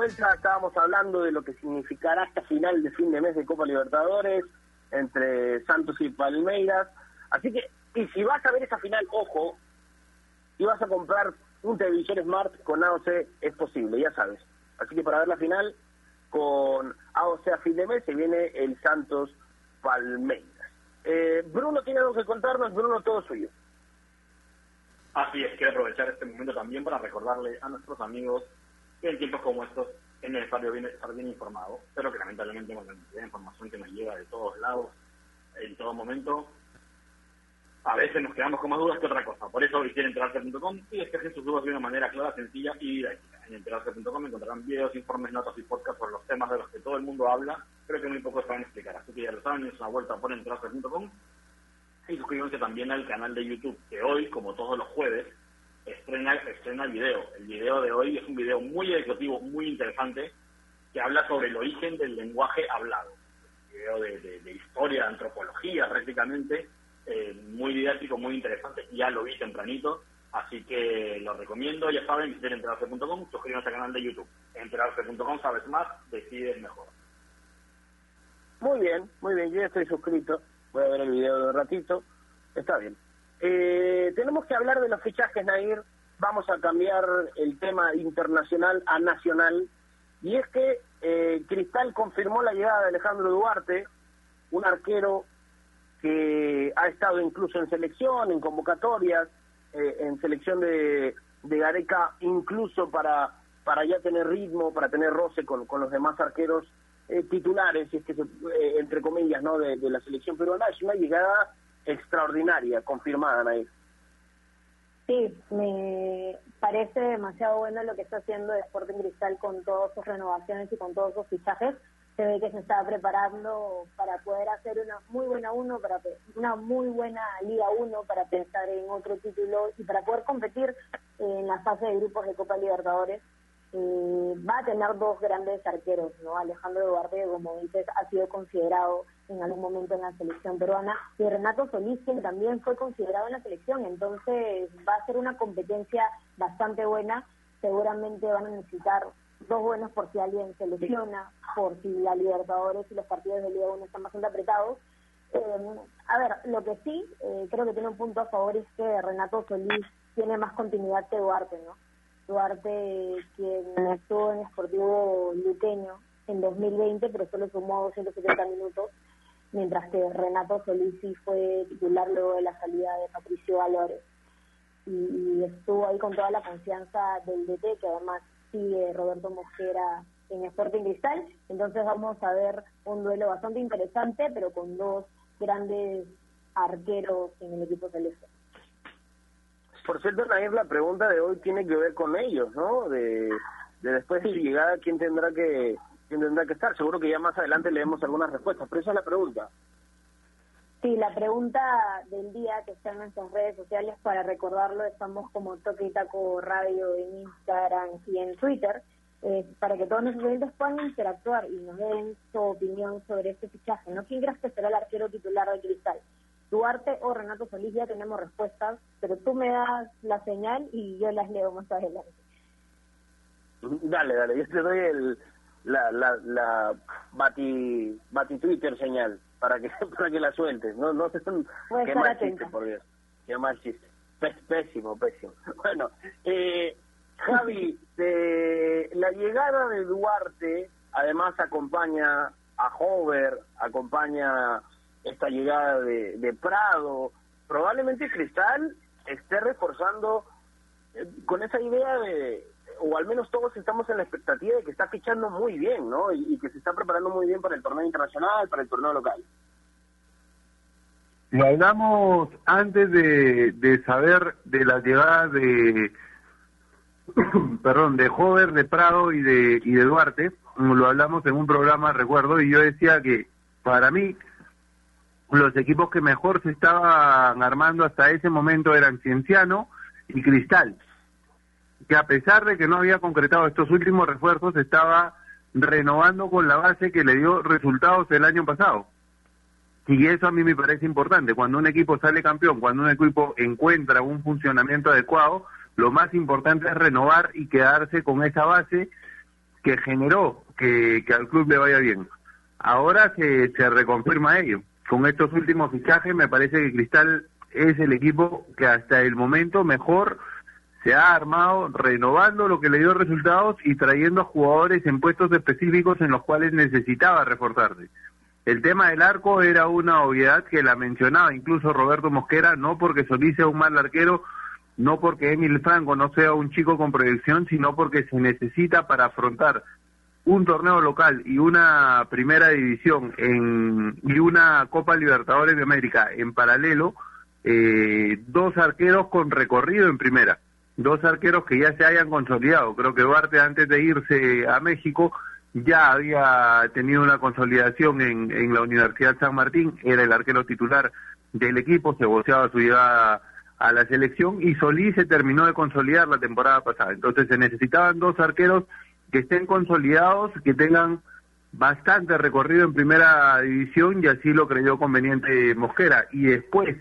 Vuelta, estábamos hablando de lo que significará esta final de fin de mes de Copa Libertadores entre Santos y Palmeiras. Así que, y si vas a ver esa final, ojo, si vas a comprar un televisor Smart con AOC, es posible, ya sabes. Así que para ver la final con AOC a fin de mes se viene el Santos Palmeiras. Eh, Bruno tiene algo que contarnos, Bruno, todo suyo. Así es, quiero aprovechar este momento también para recordarle a nuestros amigos en tiempos como estos es necesario estar bien informado, pero que lamentablemente con la cantidad de información que nos llega de todos lados, en todo momento, a veces nos quedamos con más dudas que otra cosa. Por eso visiten enterarse.com y despejen sus dudas de una manera clara, sencilla y directa. En enterarse.com encontrarán videos, informes, notas y podcasts sobre los temas de los que todo el mundo habla, pero que muy pocos saben explicar. Así que ya lo saben, es una vuelta por enterarse.com y suscríbanse también al canal de YouTube, que hoy, como todos los jueves, estrena, estrena el video. El video de hoy es un video muy educativo, muy interesante, que habla sobre el origen del lenguaje hablado. Un video de, historia, de antropología prácticamente, eh, muy didáctico, muy interesante. Ya lo vi tempranito, así que lo recomiendo. Ya saben, visiten enterarse.com, suscríbanse al canal de YouTube. Enterarse.com, sabes más, decides mejor. Muy bien, muy bien, yo ya estoy suscrito. Voy a ver el video de ratito. Está bien. Eh, tenemos que hablar de los fichajes, Nair. Vamos a cambiar el tema internacional a nacional. Y es que eh, Cristal confirmó la llegada de Alejandro Duarte, un arquero que ha estado incluso en selección, en convocatorias, eh, en selección de, de Gareca, incluso para, para ya tener ritmo, para tener roce con, con los demás arqueros eh, titulares, es que entre comillas, ¿no? De, de, la selección peruana. Es una llegada extraordinaria, confirmada, Nair. Sí, me parece demasiado bueno lo que está haciendo Sporting Cristal con todas sus renovaciones y con todos sus fichajes. Se ve que se está preparando para poder hacer una muy buena uno, para una muy buena Liga 1, para pensar en otro título y para poder competir en la fase de grupos de Copa Libertadores. Eh, va a tener dos grandes arqueros, ¿no? Alejandro Duarte, como dices, ha sido considerado en algún momento en la selección peruana, y Renato Solís, que también fue considerado en la selección, entonces va a ser una competencia bastante buena, seguramente van a necesitar dos buenos por si alguien se lesiona, por si la Libertadores y los partidos de Liga 1 están bastante apretados, Eh, a ver, lo que sí, eh, creo que tiene un punto a favor es que Renato Solís tiene más continuidad que Duarte, ¿no? Duarte, quien estuvo en Sportivo Luqueño en 2020, pero solo sumó 270 minutos, mientras que Renato Solís sí fue titular luego de la salida de Patricio Valores. Y, estuvo ahí con toda la confianza del DT, que además sigue Roberto Mosquera en Sporting Cristal. Entonces vamos a ver un duelo bastante interesante, pero con dos grandes arqueros en el equipo celeste. Por cierto, Nair, la pregunta de hoy tiene que ver con ellos, ¿no? De, después de su llegada, ¿quién tendrá que quién tendrá que estar? Seguro que ya más adelante leemos algunas respuestas, pero esa es la pregunta. Sí, la pregunta del día que está en nuestras redes sociales, para recordarlo, estamos como Toque y Taco Radio en Instagram y en Twitter, eh, para que todos nuestros oyentes puedan interactuar y nos den su opinión sobre este fichaje. ¿no? ¿Quién crees que será el arquero titular de Cristal? Duarte o Renato Solís, ya tenemos respuestas, pero tú me das la señal y yo las leo más adelante. Dale, dale, yo te doy el, la, la, la bati, bati Twitter señal para que para que la sueltes. No, no sé, qué mal chiste, por Dios. Qué mal chiste. Pésimo, pésimo. Bueno, eh, Javi, la llegada de Duarte, además acompaña a Hover, acompaña esta llegada de, de Prado. Probablemente Cristal esté reforzando eh, con esa idea de, o al menos todos estamos en la expectativa de que está fichando muy bien, ¿no? Y, que se está preparando muy bien para el torneo internacional, para el torneo local. Lo hablamos antes de, de saber de la llegada de perdón, de Jover, de Prado y de, y de Duarte, lo hablamos en un programa, recuerdo, y yo decía que para mí los equipos que mejor se estaban armando hasta ese momento eran Cienciano y Cristal, que a pesar de que no había concretado estos últimos refuerzos, estaba renovando con la base que le dio resultados el año pasado. Y eso a mí me parece importante. Cuando un equipo sale campeón, cuando un equipo encuentra un funcionamiento adecuado, lo más importante es renovar y quedarse con esa base que generó que, al club le vaya bien. Ahora se, se reconfirma ello. Con estos últimos fichajes me parece que Cristal es el equipo que hasta el momento mejor se ha armado renovando lo que le dio resultados y trayendo a jugadores en puestos específicos en los cuales necesitaba reforzarse. El tema del arco era una obviedad que la mencionaba incluso Roberto Mosquera, no porque Solís sea un mal arquero, no porque Emil Franco no sea un chico con proyección, sino porque se necesita para afrontar un torneo local y una primera división en, y una Copa Libertadores de América en paralelo, eh, dos arqueros con recorrido en primera, dos arqueros que ya se hayan consolidado. Creo que Duarte antes de irse a México ya había tenido una consolidación en, en la Universidad San Martín, era el arquero titular del equipo, se voceaba su llegada a la selección y Solís se terminó de consolidar la temporada pasada. Entonces se necesitaban dos arqueros que estén consolidados, que tengan bastante recorrido en primera división y así lo creyó conveniente Mosquera. Y después,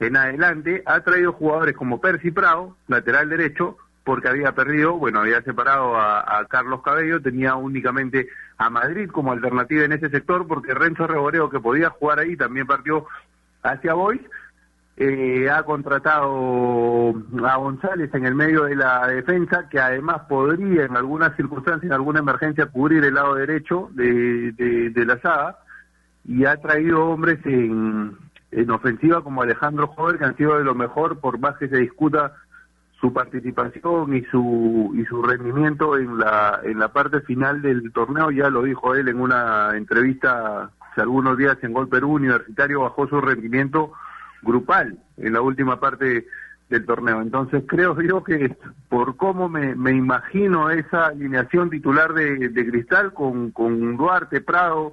en adelante, ha traído jugadores como Percy Prado, lateral derecho, porque había perdido, bueno, había separado a, Carlos Cabello, tenía únicamente a Madrid como alternativa en ese sector, porque Renzo Reboreo, que podía jugar ahí, también partió hacia Boys, eh, ha contratado a González en el medio de la defensa, que además podría en algunas circunstancias, en alguna emergencia, cubrir el lado derecho de, de, la saga, y ha traído hombres en, en ofensiva como Alejandro Jover, que han sido de lo mejor, por más que se discuta su participación y su y su rendimiento en la en la parte final del torneo. Ya lo dijo él en una entrevista hace algunos días en Gol Perú Universitario bajó su rendimiento grupal en la última parte del torneo. Entonces creo yo que por cómo me, me imagino esa alineación titular de, de Cristal con, con Duarte, Prado,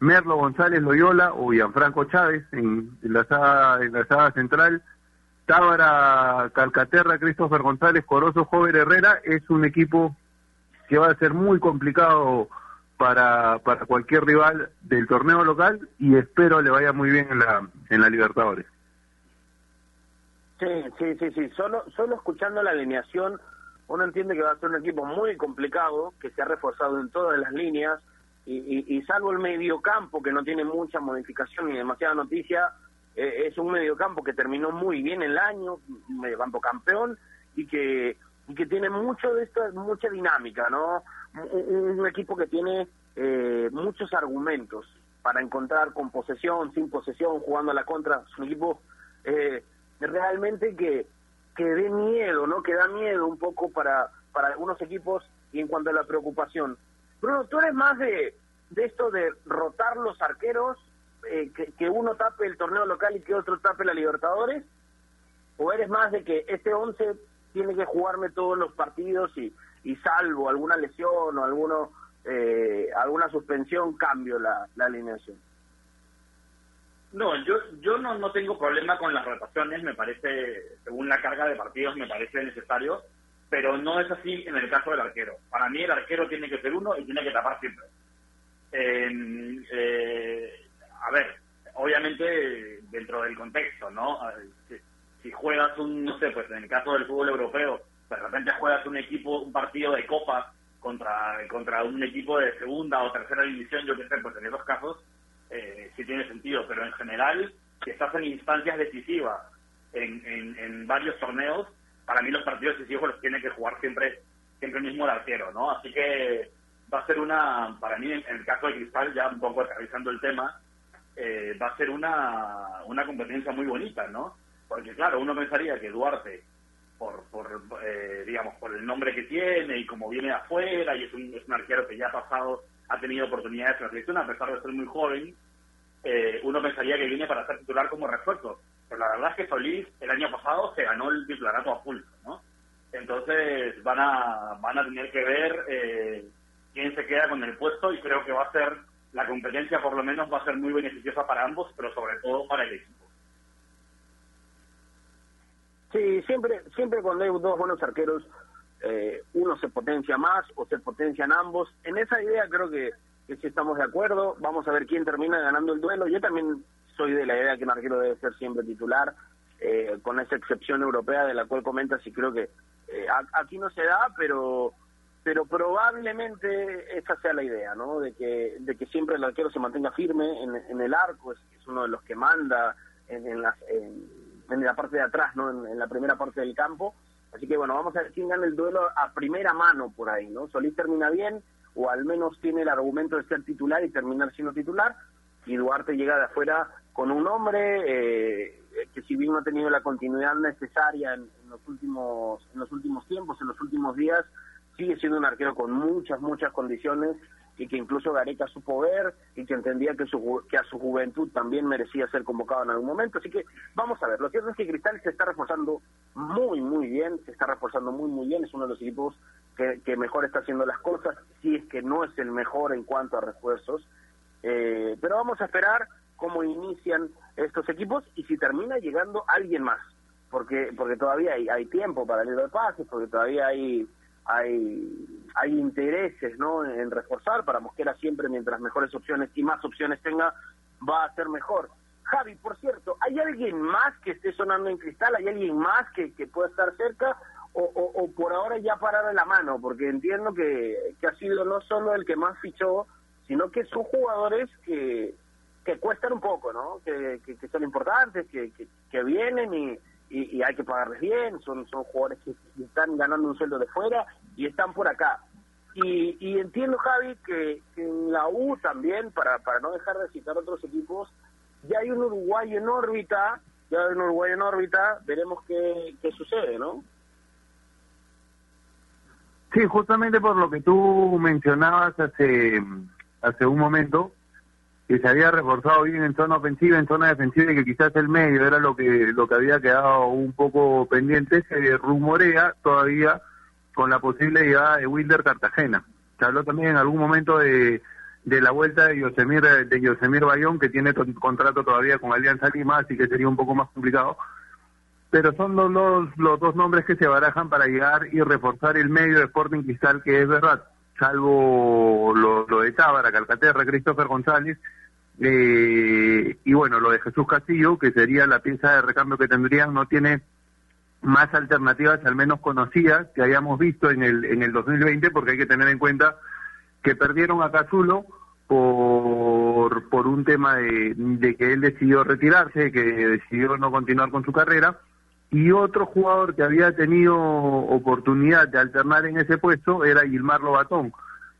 Merlo González Loyola o Gianfranco Chávez en, la saga, en la central, Tábara Calcaterra, Christopher González, Corozo, Joven Herrera, es un equipo que va a ser muy complicado para, para cualquier rival del torneo local y espero le vaya muy bien en la, en la Libertadores. Sí, sí, sí, sí. Solo, solo escuchando la alineación, uno entiende que va a ser un equipo muy complicado, que se ha reforzado en todas las líneas, y, salvo el mediocampo, que no tiene mucha modificación ni demasiada noticia, eh, es un mediocampo que terminó muy bien el año, un mediocampo campeón, y que, y que tiene mucho de esto, mucha dinámica, ¿no? Un, equipo que tiene eh, muchos argumentos para encontrar con posesión, sin posesión, jugando a la contra. Es un equipo eh, realmente que, que dé miedo, ¿no? Que da miedo un poco para, para algunos equipos y en cuanto a la preocupación. Bruno, ¿tú eres más de, de esto de rotar los arqueros, eh, que, uno tape el torneo local y que otro tape la Libertadores? ¿O eres más de que este 11 tiene que jugarme todos los partidos y, y salvo alguna lesión o alguno, eh, alguna suspensión, cambio la, la alineación? No, yo, yo no, no tengo problema con las rotaciones, me parece, según la carga de partidos, me parece necesario pero no es así en el caso del arquero. Para mí el arquero tiene que ser uno y tiene que tapar siempre. Eh, a ver, obviamente dentro del contexto, ¿no? Si, juegas un, no sé, pues en el caso del fútbol europeo, de repente juegas un equipo, un partido de copa contra, contra un equipo de segunda o tercera división, yo qué sé, pues en esos casos eh, sí tiene sentido, pero en general, si estás en instancias decisivas en, en, en varios torneos, para mí los partidos decisivos los tiene que jugar siempre siempre el mismo el arquero, ¿no? Así que va a ser una, para mí en el caso de Cristal, ya un poco revisando el tema, eh, va a ser una, una competencia muy bonita, ¿no? Porque claro, uno pensaría que Duarte, por, por eh, digamos, por el nombre que tiene y como viene de afuera y es un, es un arquero que ya ha pasado, ha tenido oportunidades en la selección a pesar de ser muy joven, eh, uno pensaría que viene para ser titular como refuerzo. Pero la verdad es que Solís el año pasado se ganó el titularato a pulso, ¿no? Entonces van a, van a tener que ver eh, quién se queda con el puesto y creo que va a ser, la competencia por lo menos va a ser muy beneficiosa para ambos, pero sobre todo para el equipo. Sí, siempre, siempre cuando hay dos buenos arqueros, eh, uno se potencia más o se potencian ambos. En esa idea creo que, que sí estamos de acuerdo. Vamos a ver quién termina ganando el duelo. Yo también soy de la idea que un arquero debe ser siempre titular, eh, con esa excepción europea de la cual comentas y creo que eh, aquí no se da, pero pero probablemente esa sea la idea, ¿no? De que de que siempre el arquero se mantenga firme en, el arco, es, uno de los que manda en, en, en, la parte de atrás, ¿no? En, la primera parte del campo. Así que bueno, vamos a ver quién gana el duelo a primera mano por ahí, ¿no? Solís termina bien, o al menos tiene el argumento de ser titular y terminar siendo titular, y Duarte llega de afuera con un hombre eh, que si bien no ha tenido la continuidad necesaria en, los últimos en los últimos tiempos, en los últimos días, sigue siendo un arquero con muchas, muchas condiciones y que incluso Gareca supo ver y que entendía que, su, que a su juventud también merecía ser convocado en algún momento. Así que vamos a ver, lo cierto es que Cristal se está reforzando muy, muy bien, se está reforzando muy, muy bien, es uno de los equipos que, mejor está haciendo las cosas, si es que no es el mejor en cuanto a refuerzos. Eh, pero vamos a esperar cómo inician estos equipos y si termina llegando alguien más, porque porque todavía hay, hay tiempo para el de pases, porque todavía hay hay hay intereses no en reforzar para Mosquera siempre mientras mejores opciones y más opciones tenga va a ser mejor. Javi por cierto hay alguien más que esté sonando en cristal hay alguien más que, que pueda estar cerca o, o, por ahora ya parar la mano porque entiendo que, que ha sido no solo el que más fichó sino que son jugadores que que cuestan un poco, ¿no? Que, que, son importantes, que, que, vienen y, y, hay que pagarles bien, son, son jugadores que están ganando un sueldo de fuera y están por acá. Y, y entiendo, Javi, que, en la U también, para, para no dejar de citar otros equipos, ya hay un uruguayo en órbita, ya hay un uruguayo en órbita, veremos qué, qué sucede, ¿no? Sí, justamente por lo que tú mencionabas hace, hace un momento, que se había reforzado bien en zona ofensiva, en zona defensiva y que quizás el medio era lo que lo que había quedado un poco pendiente, se rumorea todavía con la posible llegada de Wilder Cartagena. Se habló también en algún momento de, de la vuelta de Yosemir, de Yosemir Bayón, que tiene contrato todavía con Alianza Lima, así que sería un poco más complicado. Pero son los, los, los dos nombres que se barajan para llegar y reforzar el medio de Sporting Cristal, que es verdad salvo lo, lo de Tábara, Calcaterra, Christopher González, eh, y bueno, lo de Jesús Castillo, que sería la pieza de recambio que tendrían, no tiene más alternativas, al menos conocidas, que hayamos visto en el, en el 2020, porque hay que tener en cuenta que perdieron a Cazulo por, por un tema de, de que él decidió retirarse, que decidió no continuar con su carrera, y otro jugador que había tenido oportunidad de alternar en ese puesto era Gilmar Lobatón,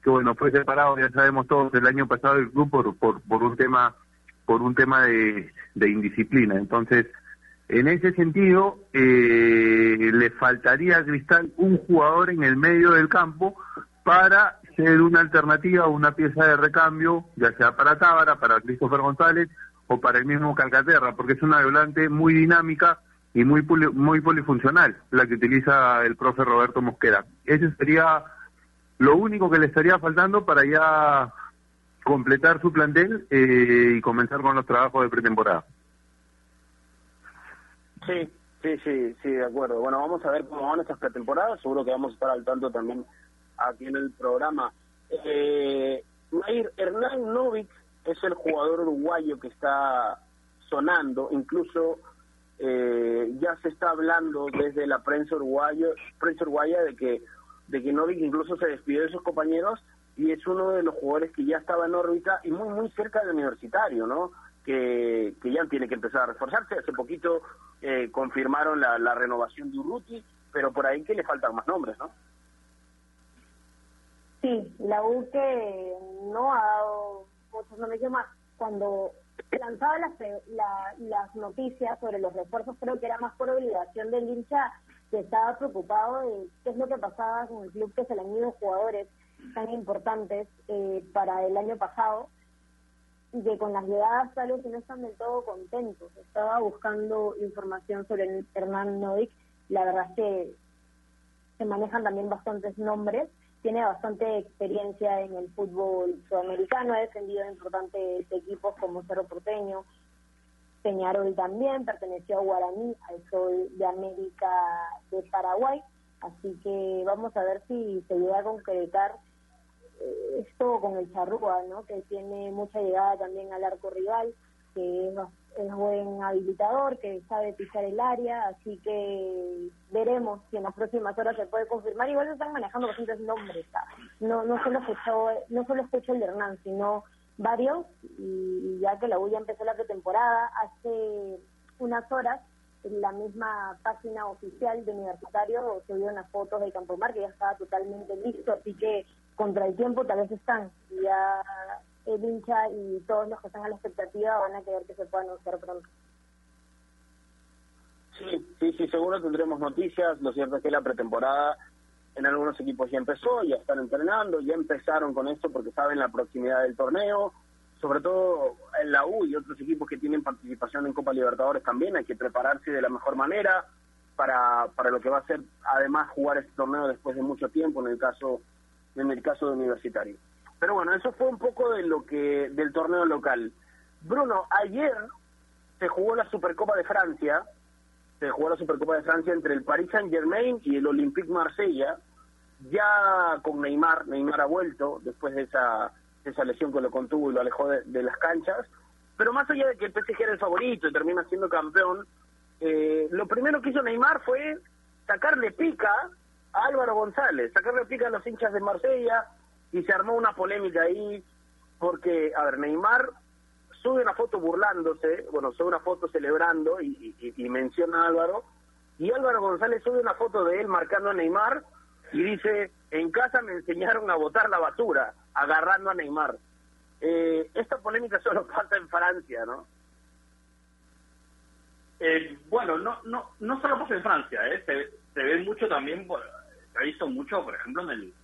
que bueno, fue separado, ya sabemos todos, el año pasado del club por, por, por un tema por un tema de, de indisciplina. Entonces, en ese sentido, eh, le faltaría a Cristal un jugador en el medio del campo para ser una alternativa una pieza de recambio, ya sea para Tábara, para Christopher González o para el mismo Calcaterra, porque es una volante muy dinámica y muy muy polifuncional la que utiliza el profe Roberto Mosquera. Ese sería lo único que le estaría faltando para ya completar su plantel eh, y comenzar con los trabajos de pretemporada. Sí, sí, sí, sí, de acuerdo. Bueno, vamos a ver cómo van estas pretemporadas. Seguro que vamos a estar al tanto también aquí en el programa. Eh, Hernán Novik es el jugador uruguayo que está sonando, incluso eh, ya se está hablando desde la prensa uruguayo, prensa uruguaya de que de que Novik incluso se despidió de sus compañeros y es uno de los jugadores que ya estaba en órbita y muy muy cerca del universitario, ¿no? Que, que ya tiene que empezar a reforzarse. Hace poquito eh, confirmaron la, la renovación de Urruti, pero por ahí que le faltan más nombres, ¿no? Sí, la U que no ha dado muchos nombres más. Cuando lanzaba las, las noticias sobre los refuerzos, creo que era más por obligación del hincha que estaba preocupado de qué es lo que pasaba con el club que se le han ido jugadores tan importantes eh, para el año pasado y que con las llegadas tal vez no están del todo contentos. Estaba buscando información sobre Hernán Novik, la verdad es que se manejan también bastantes nombres tiene bastante experiencia en el fútbol sudamericano, ha defendido importantes equipos como Cerro Porteño, Peñarol también, perteneció a Guaraní, al Sol de América de Paraguay, así que vamos a ver si se llega a concretar eh, esto con el Charrúa, ¿no? que tiene mucha llegada también al arco rival, que es es buen habilitador, que sabe pisar el área, así que veremos si en las próximas horas se puede confirmar. Igual se están manejando bastantes nombres, no no solo escuchó, no solo escucho el de Hernán, sino varios, y ya que la U ya empezó la pretemporada, hace unas horas en la misma página oficial de Universitario subió unas fotos del Campo Mar que ya estaba totalmente listo, así que contra el tiempo tal vez están ya el hincha y todos los que están a la expectativa van a querer que se pueda anunciar pronto. Sí, sí, sí, seguro tendremos noticias. Lo cierto es que la pretemporada en algunos equipos ya empezó, ya están entrenando, ya empezaron con esto porque saben la proximidad del torneo. Sobre todo en la U y otros equipos que tienen participación en Copa Libertadores también hay que prepararse de la mejor manera para, para lo que va a ser además jugar este torneo después de mucho tiempo en el caso en el caso de Universitario. Pero bueno, eso fue un poco de lo que del torneo local. Bruno, ayer se jugó la Supercopa de Francia, se jugó la Supercopa de Francia entre el Paris Saint-Germain y el Olympique Marsella, ya con Neymar, Neymar ha vuelto después de esa, esa lesión que lo contuvo y lo alejó de, las canchas, pero más allá de que el PSG era el favorito y termina siendo campeón, eh, lo primero que hizo Neymar fue sacarle pica a Álvaro González, sacarle pica a los hinchas de Marsella, y se armó una polémica ahí porque, a ver, Neymar sube una foto burlándose, bueno, sube una foto celebrando y, menciona a Álvaro, y Álvaro González sube una foto de él marcando a Neymar y dice, en casa me enseñaron a botar la basura, agarrando a Neymar. Eh, esta polémica solo pasa en Francia, ¿no? Eh, bueno, no, no, no solo pasa en Francia, ¿eh? se, se ve mucho también, se ha visto mucho, por ejemplo, en el,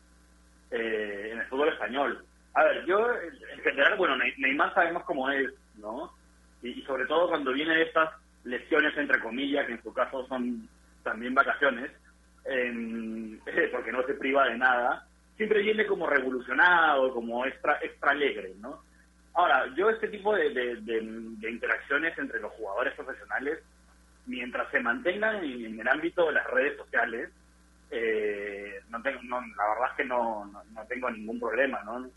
eh, en el fútbol español. A ver, yo en general, bueno, Neymar sabemos cómo es, ¿no? Y, sobre todo cuando viene estas lesiones, entre comillas, que en su caso son también vacaciones, porque no se priva de nada, siempre viene como revolucionado, como extra, extra alegre, ¿no? Ahora, yo este tipo de, de, interacciones entre los jugadores profesionales, mientras se mantengan en el ámbito de las redes sociales, eh, no tengo, no, la verdad es que no, no, tengo ningún problema, ¿no?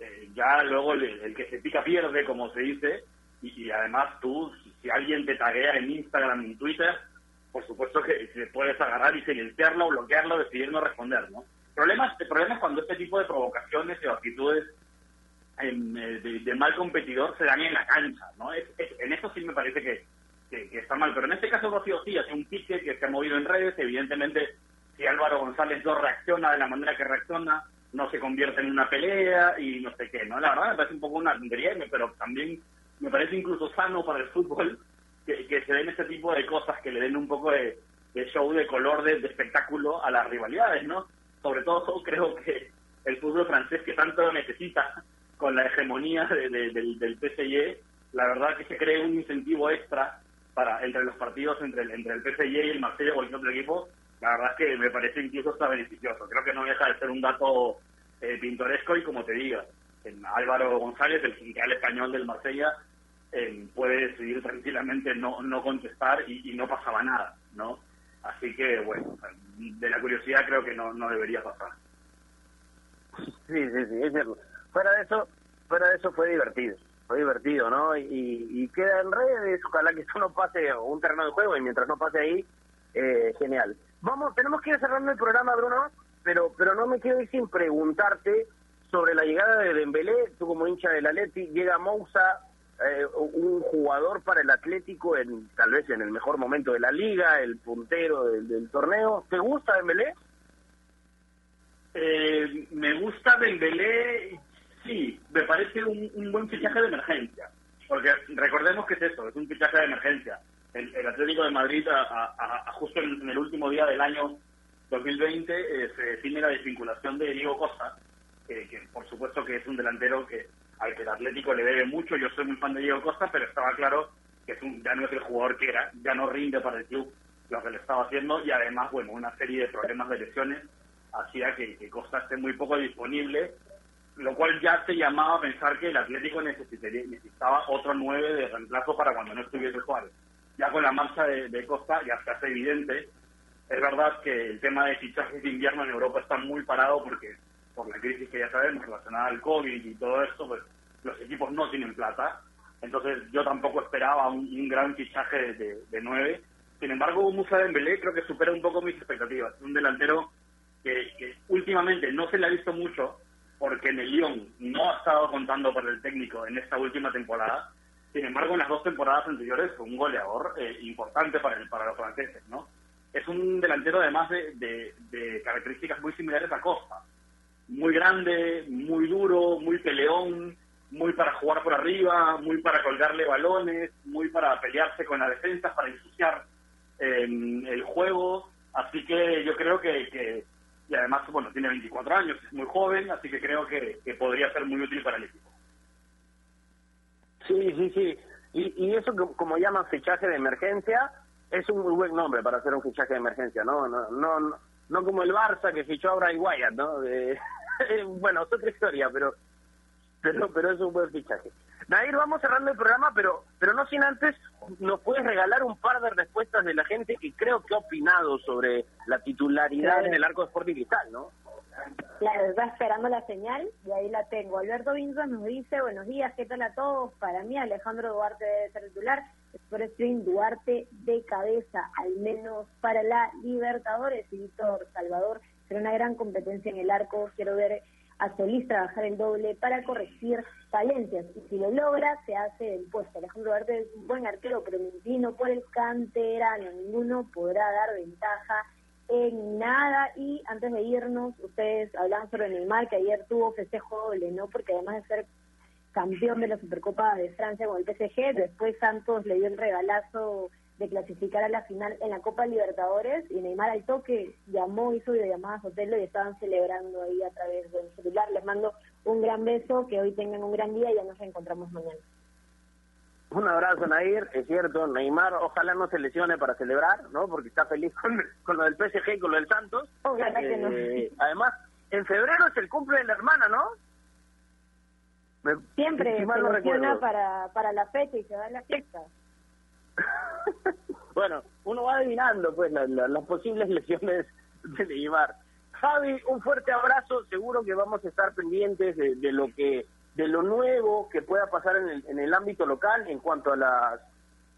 Eh, ya luego el, que se pica pierde, como se dice, y, además tú, si alguien te taguea en Instagram y Twitter, por supuesto que te puedes agarrar y silenciarlo, bloquearlo, decidir no responder, ¿no? Problemas, el problema es cuando este tipo de provocaciones o actitudes de, mal competidor se dan en la cancha, ¿no? en eso sí me parece que, que, está mal, pero en este caso Rocío sí hace un pique que se ha movido en redes, evidentemente si Álvaro González no reacciona de la manera que reacciona, no se convierte en una pelea y no sé qué, ¿no? La verdad me parece un poco una tontería, pero también me parece incluso sano para el fútbol que, se den ese tipo de cosas que le den un poco de, show, de color, de, espectáculo a las rivalidades, ¿no? Sobre todo creo que el fútbol francés que tanto necesita con la hegemonía del, del PSG, la verdad que se cree un incentivo extra para entre los partidos entre el, entre el PSG y el Marsella o cualquier otro equipo, la verdad es que me parece incluso está beneficioso. Creo que no deja de ser un dato eh, pintoresco y como te diga, Álvaro González, el sindical español del Marsella, puede decidir tranquilamente no, no contestar y, no pasaba nada, ¿no? Así que, bueno, de la curiosidad creo que no, no debería pasar. Sí, sí, sí, es Fuera de eso, fuera de eso fue divertido, fue divertido, ¿no? Y, y queda en redes, ojalá que esto no pase un terreno de juego y mientras no pase ahí, eh, genial. Vamos, tenemos que ir cerrando el programa, Bruno, pero pero no me quiero ir sin preguntarte sobre la llegada de Dembélé, tú como hincha del Atleti, llega Moussa, eh, un jugador para el Atlético en tal vez en el mejor momento de la liga, el puntero del, torneo. ¿Te gusta Dembélé? Eh, me gusta Dembélé, sí, me parece un, buen fichaje de emergencia, porque recordemos que es eso, es un fichaje de emergencia. El, Atlético de Madrid, a, justo en, el último día del año 2020, eh, se define la desvinculación de Diego Costa, que por supuesto que es un delantero que al que el Atlético le debe mucho. Yo soy muy fan de Diego Costa, pero estaba claro que es un, ya no es el jugador que era, ya no rinde para el club lo que le estaba haciendo y además, bueno, una serie de problemas de lesiones hacía que, Costa esté muy poco disponible, lo cual ya se llamaba a pensar que el Atlético necesitaría, necesitaba otro nueve de reemplazo para cuando no estuviese Juárez. Ya con la marcha de, Costa ya se hace evidente. Es verdad que el tema de fichajes de invierno en Europa está muy parado porque por la crisis que ya sabemos relacionada al COVID y todo esto, pues los equipos no tienen plata. Entonces yo tampoco esperaba un, gran fichaje de, nueve. Sin embargo, Musa Dembélé creo que supera un poco mis expectativas. Un delantero que, últimamente no se le ha visto mucho porque en el Lyon no ha estado contando para el técnico en esta última temporada. Sin embargo, en las dos temporadas anteriores fue un goleador eh, importante para, el, para los franceses, ¿no? Es un delantero además de, características muy similares a Costa muy grande, muy duro, muy peleón, muy para jugar por arriba, muy para colgarle balones, muy para pelearse con la defensa, para ensuciar em, el juego. Así que yo creo que, y además, bueno, tiene 24 años, es muy joven, así que creo que, podría ser muy útil para el equipo. Sí, sí, sí. Y, y eso como llaman fichaje de emergencia, es un muy buen nombre para hacer un fichaje de emergencia, ¿no? No, no, no, como el Barça que fichó a Brian Wyatt, ¿no? De, bueno, es otra historia, pero, pero, pero es un buen fichaje. Nair, vamos cerrando el programa, pero, pero no sin antes, nos puedes regalar un par de respuestas de la gente que creo que ha opinado sobre la titularidad en el arco de Sporting Cristal, ¿no? Claro, está esperando la señal y ahí la tengo. Alberto Vinzas nos dice, buenos días, ¿qué tal a todos? Para mí Alejandro Duarte debe ser titular, Sport Stream Duarte de cabeza, al menos para la Libertadores, y Víctor Salvador una gran competencia en el arco. Quiero ver a Solís trabajar el doble para corregir falencias. Y si lo logra, se hace el puesto. Alejandro Duarte es un buen arquero, pero por el canterano. Ninguno podrá dar ventaja en nada. Y antes de irnos, ustedes hablaban sobre Neymar, que ayer tuvo festejo doble, ¿no? Porque además de ser campeón de la Supercopa de Francia con el PSG, después Santos le dio el regalazo de clasificar a la final en la Copa Libertadores y Neymar al toque llamó, hizo videollamadas a Otelo y estaban celebrando ahí a través del celular. Les mando un gran beso, que hoy tengan un gran día y ya nos encontramos mañana. Un abrazo, Nair. Es cierto, Neymar ojalá no se lesione para celebrar, ¿no? Porque está feliz con, con lo del PSG y con lo del Santos. Ojalá que no. Eh, además, en febrero es el cumple de la hermana, ¿no? Siempre se para, para la fecha y se va a la fiesta. bueno, uno va adivinando pues las posibles lesiones de Neymar. Javi, un fuerte abrazo, seguro que vamos a estar pendientes de, lo que de lo nuevo que pueda pasar en el, en el ámbito local en cuanto a las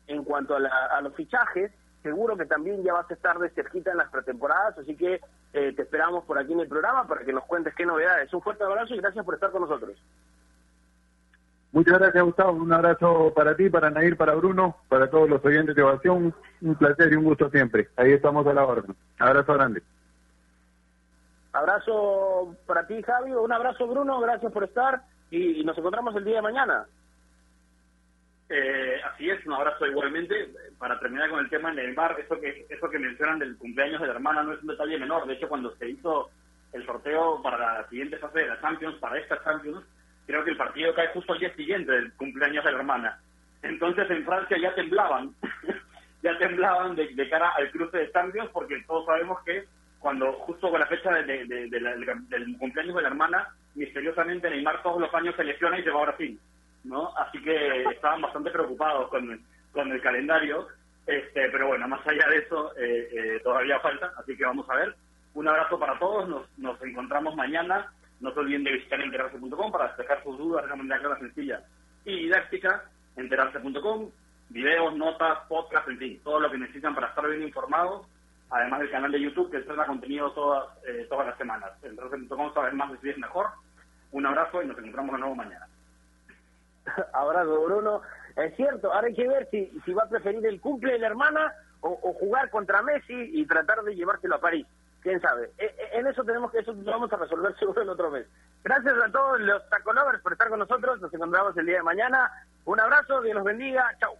en cuanto a, los fichajes, seguro que también ya vas a estar de cerquita en las pretemporadas, así que eh, te esperamos por aquí en el programa para que nos cuentes qué novedades. Un fuerte abrazo y gracias por estar con nosotros. Muchas gracias, Gustavo. Un abrazo para ti, para Nair, para Bruno, para todos los oyentes de Ovación. Un placer y un gusto siempre. Ahí estamos a la orden. Abrazo grande. Abrazo para ti, Javi. Un abrazo, Bruno. Gracias por estar. Y, nos encontramos el día de mañana. Eh, así es, un abrazo igualmente. Para terminar con el tema de Neymar, eso que, eso que mencionan del cumpleaños de la hermana no es un detalle menor. De hecho, cuando se hizo el sorteo para la siguiente fase de la Champions, para esta Champions, creo que el partido cae justo al día siguiente del cumpleaños de la hermana. Entonces en Francia ya temblaban, ya temblaban de, cara al cruce de Champions porque todos sabemos que cuando justo con la fecha de, del cumpleaños de la hermana, misteriosamente Neymar todos los años se lesiona y se va a Brasil, ¿no? Así que estaban bastante preocupados con, con el calendario, este, pero bueno, más allá de eso eh, eh, todavía falta, así que vamos a ver. Un abrazo para todos, nos, nos encontramos mañana no se olviden de visitar enterarse.com para despejar sus dudas de una manera clara, sencilla y didáctica. Enterarse.com, videos, notas, podcasts, en fin, todo lo que necesitan para estar bien informados. Además del canal de YouTube que estrena contenido todas, eh, todas las semanas. Enterarse.com saber más de si es mejor. Un abrazo y nos encontramos de nuevo mañana. abrazo, Bruno. Es cierto, ahora hay que ver si, si va a preferir el cumple de la hermana o, jugar contra Messi y tratar de llevárselo a París quién sabe. E, e, en eso tenemos que, eso lo vamos a resolver seguro el otro mes. Gracias a todos los tacolovers por estar con nosotros. Nos encontramos el día de mañana. Un abrazo, Dios los bendiga. Chau.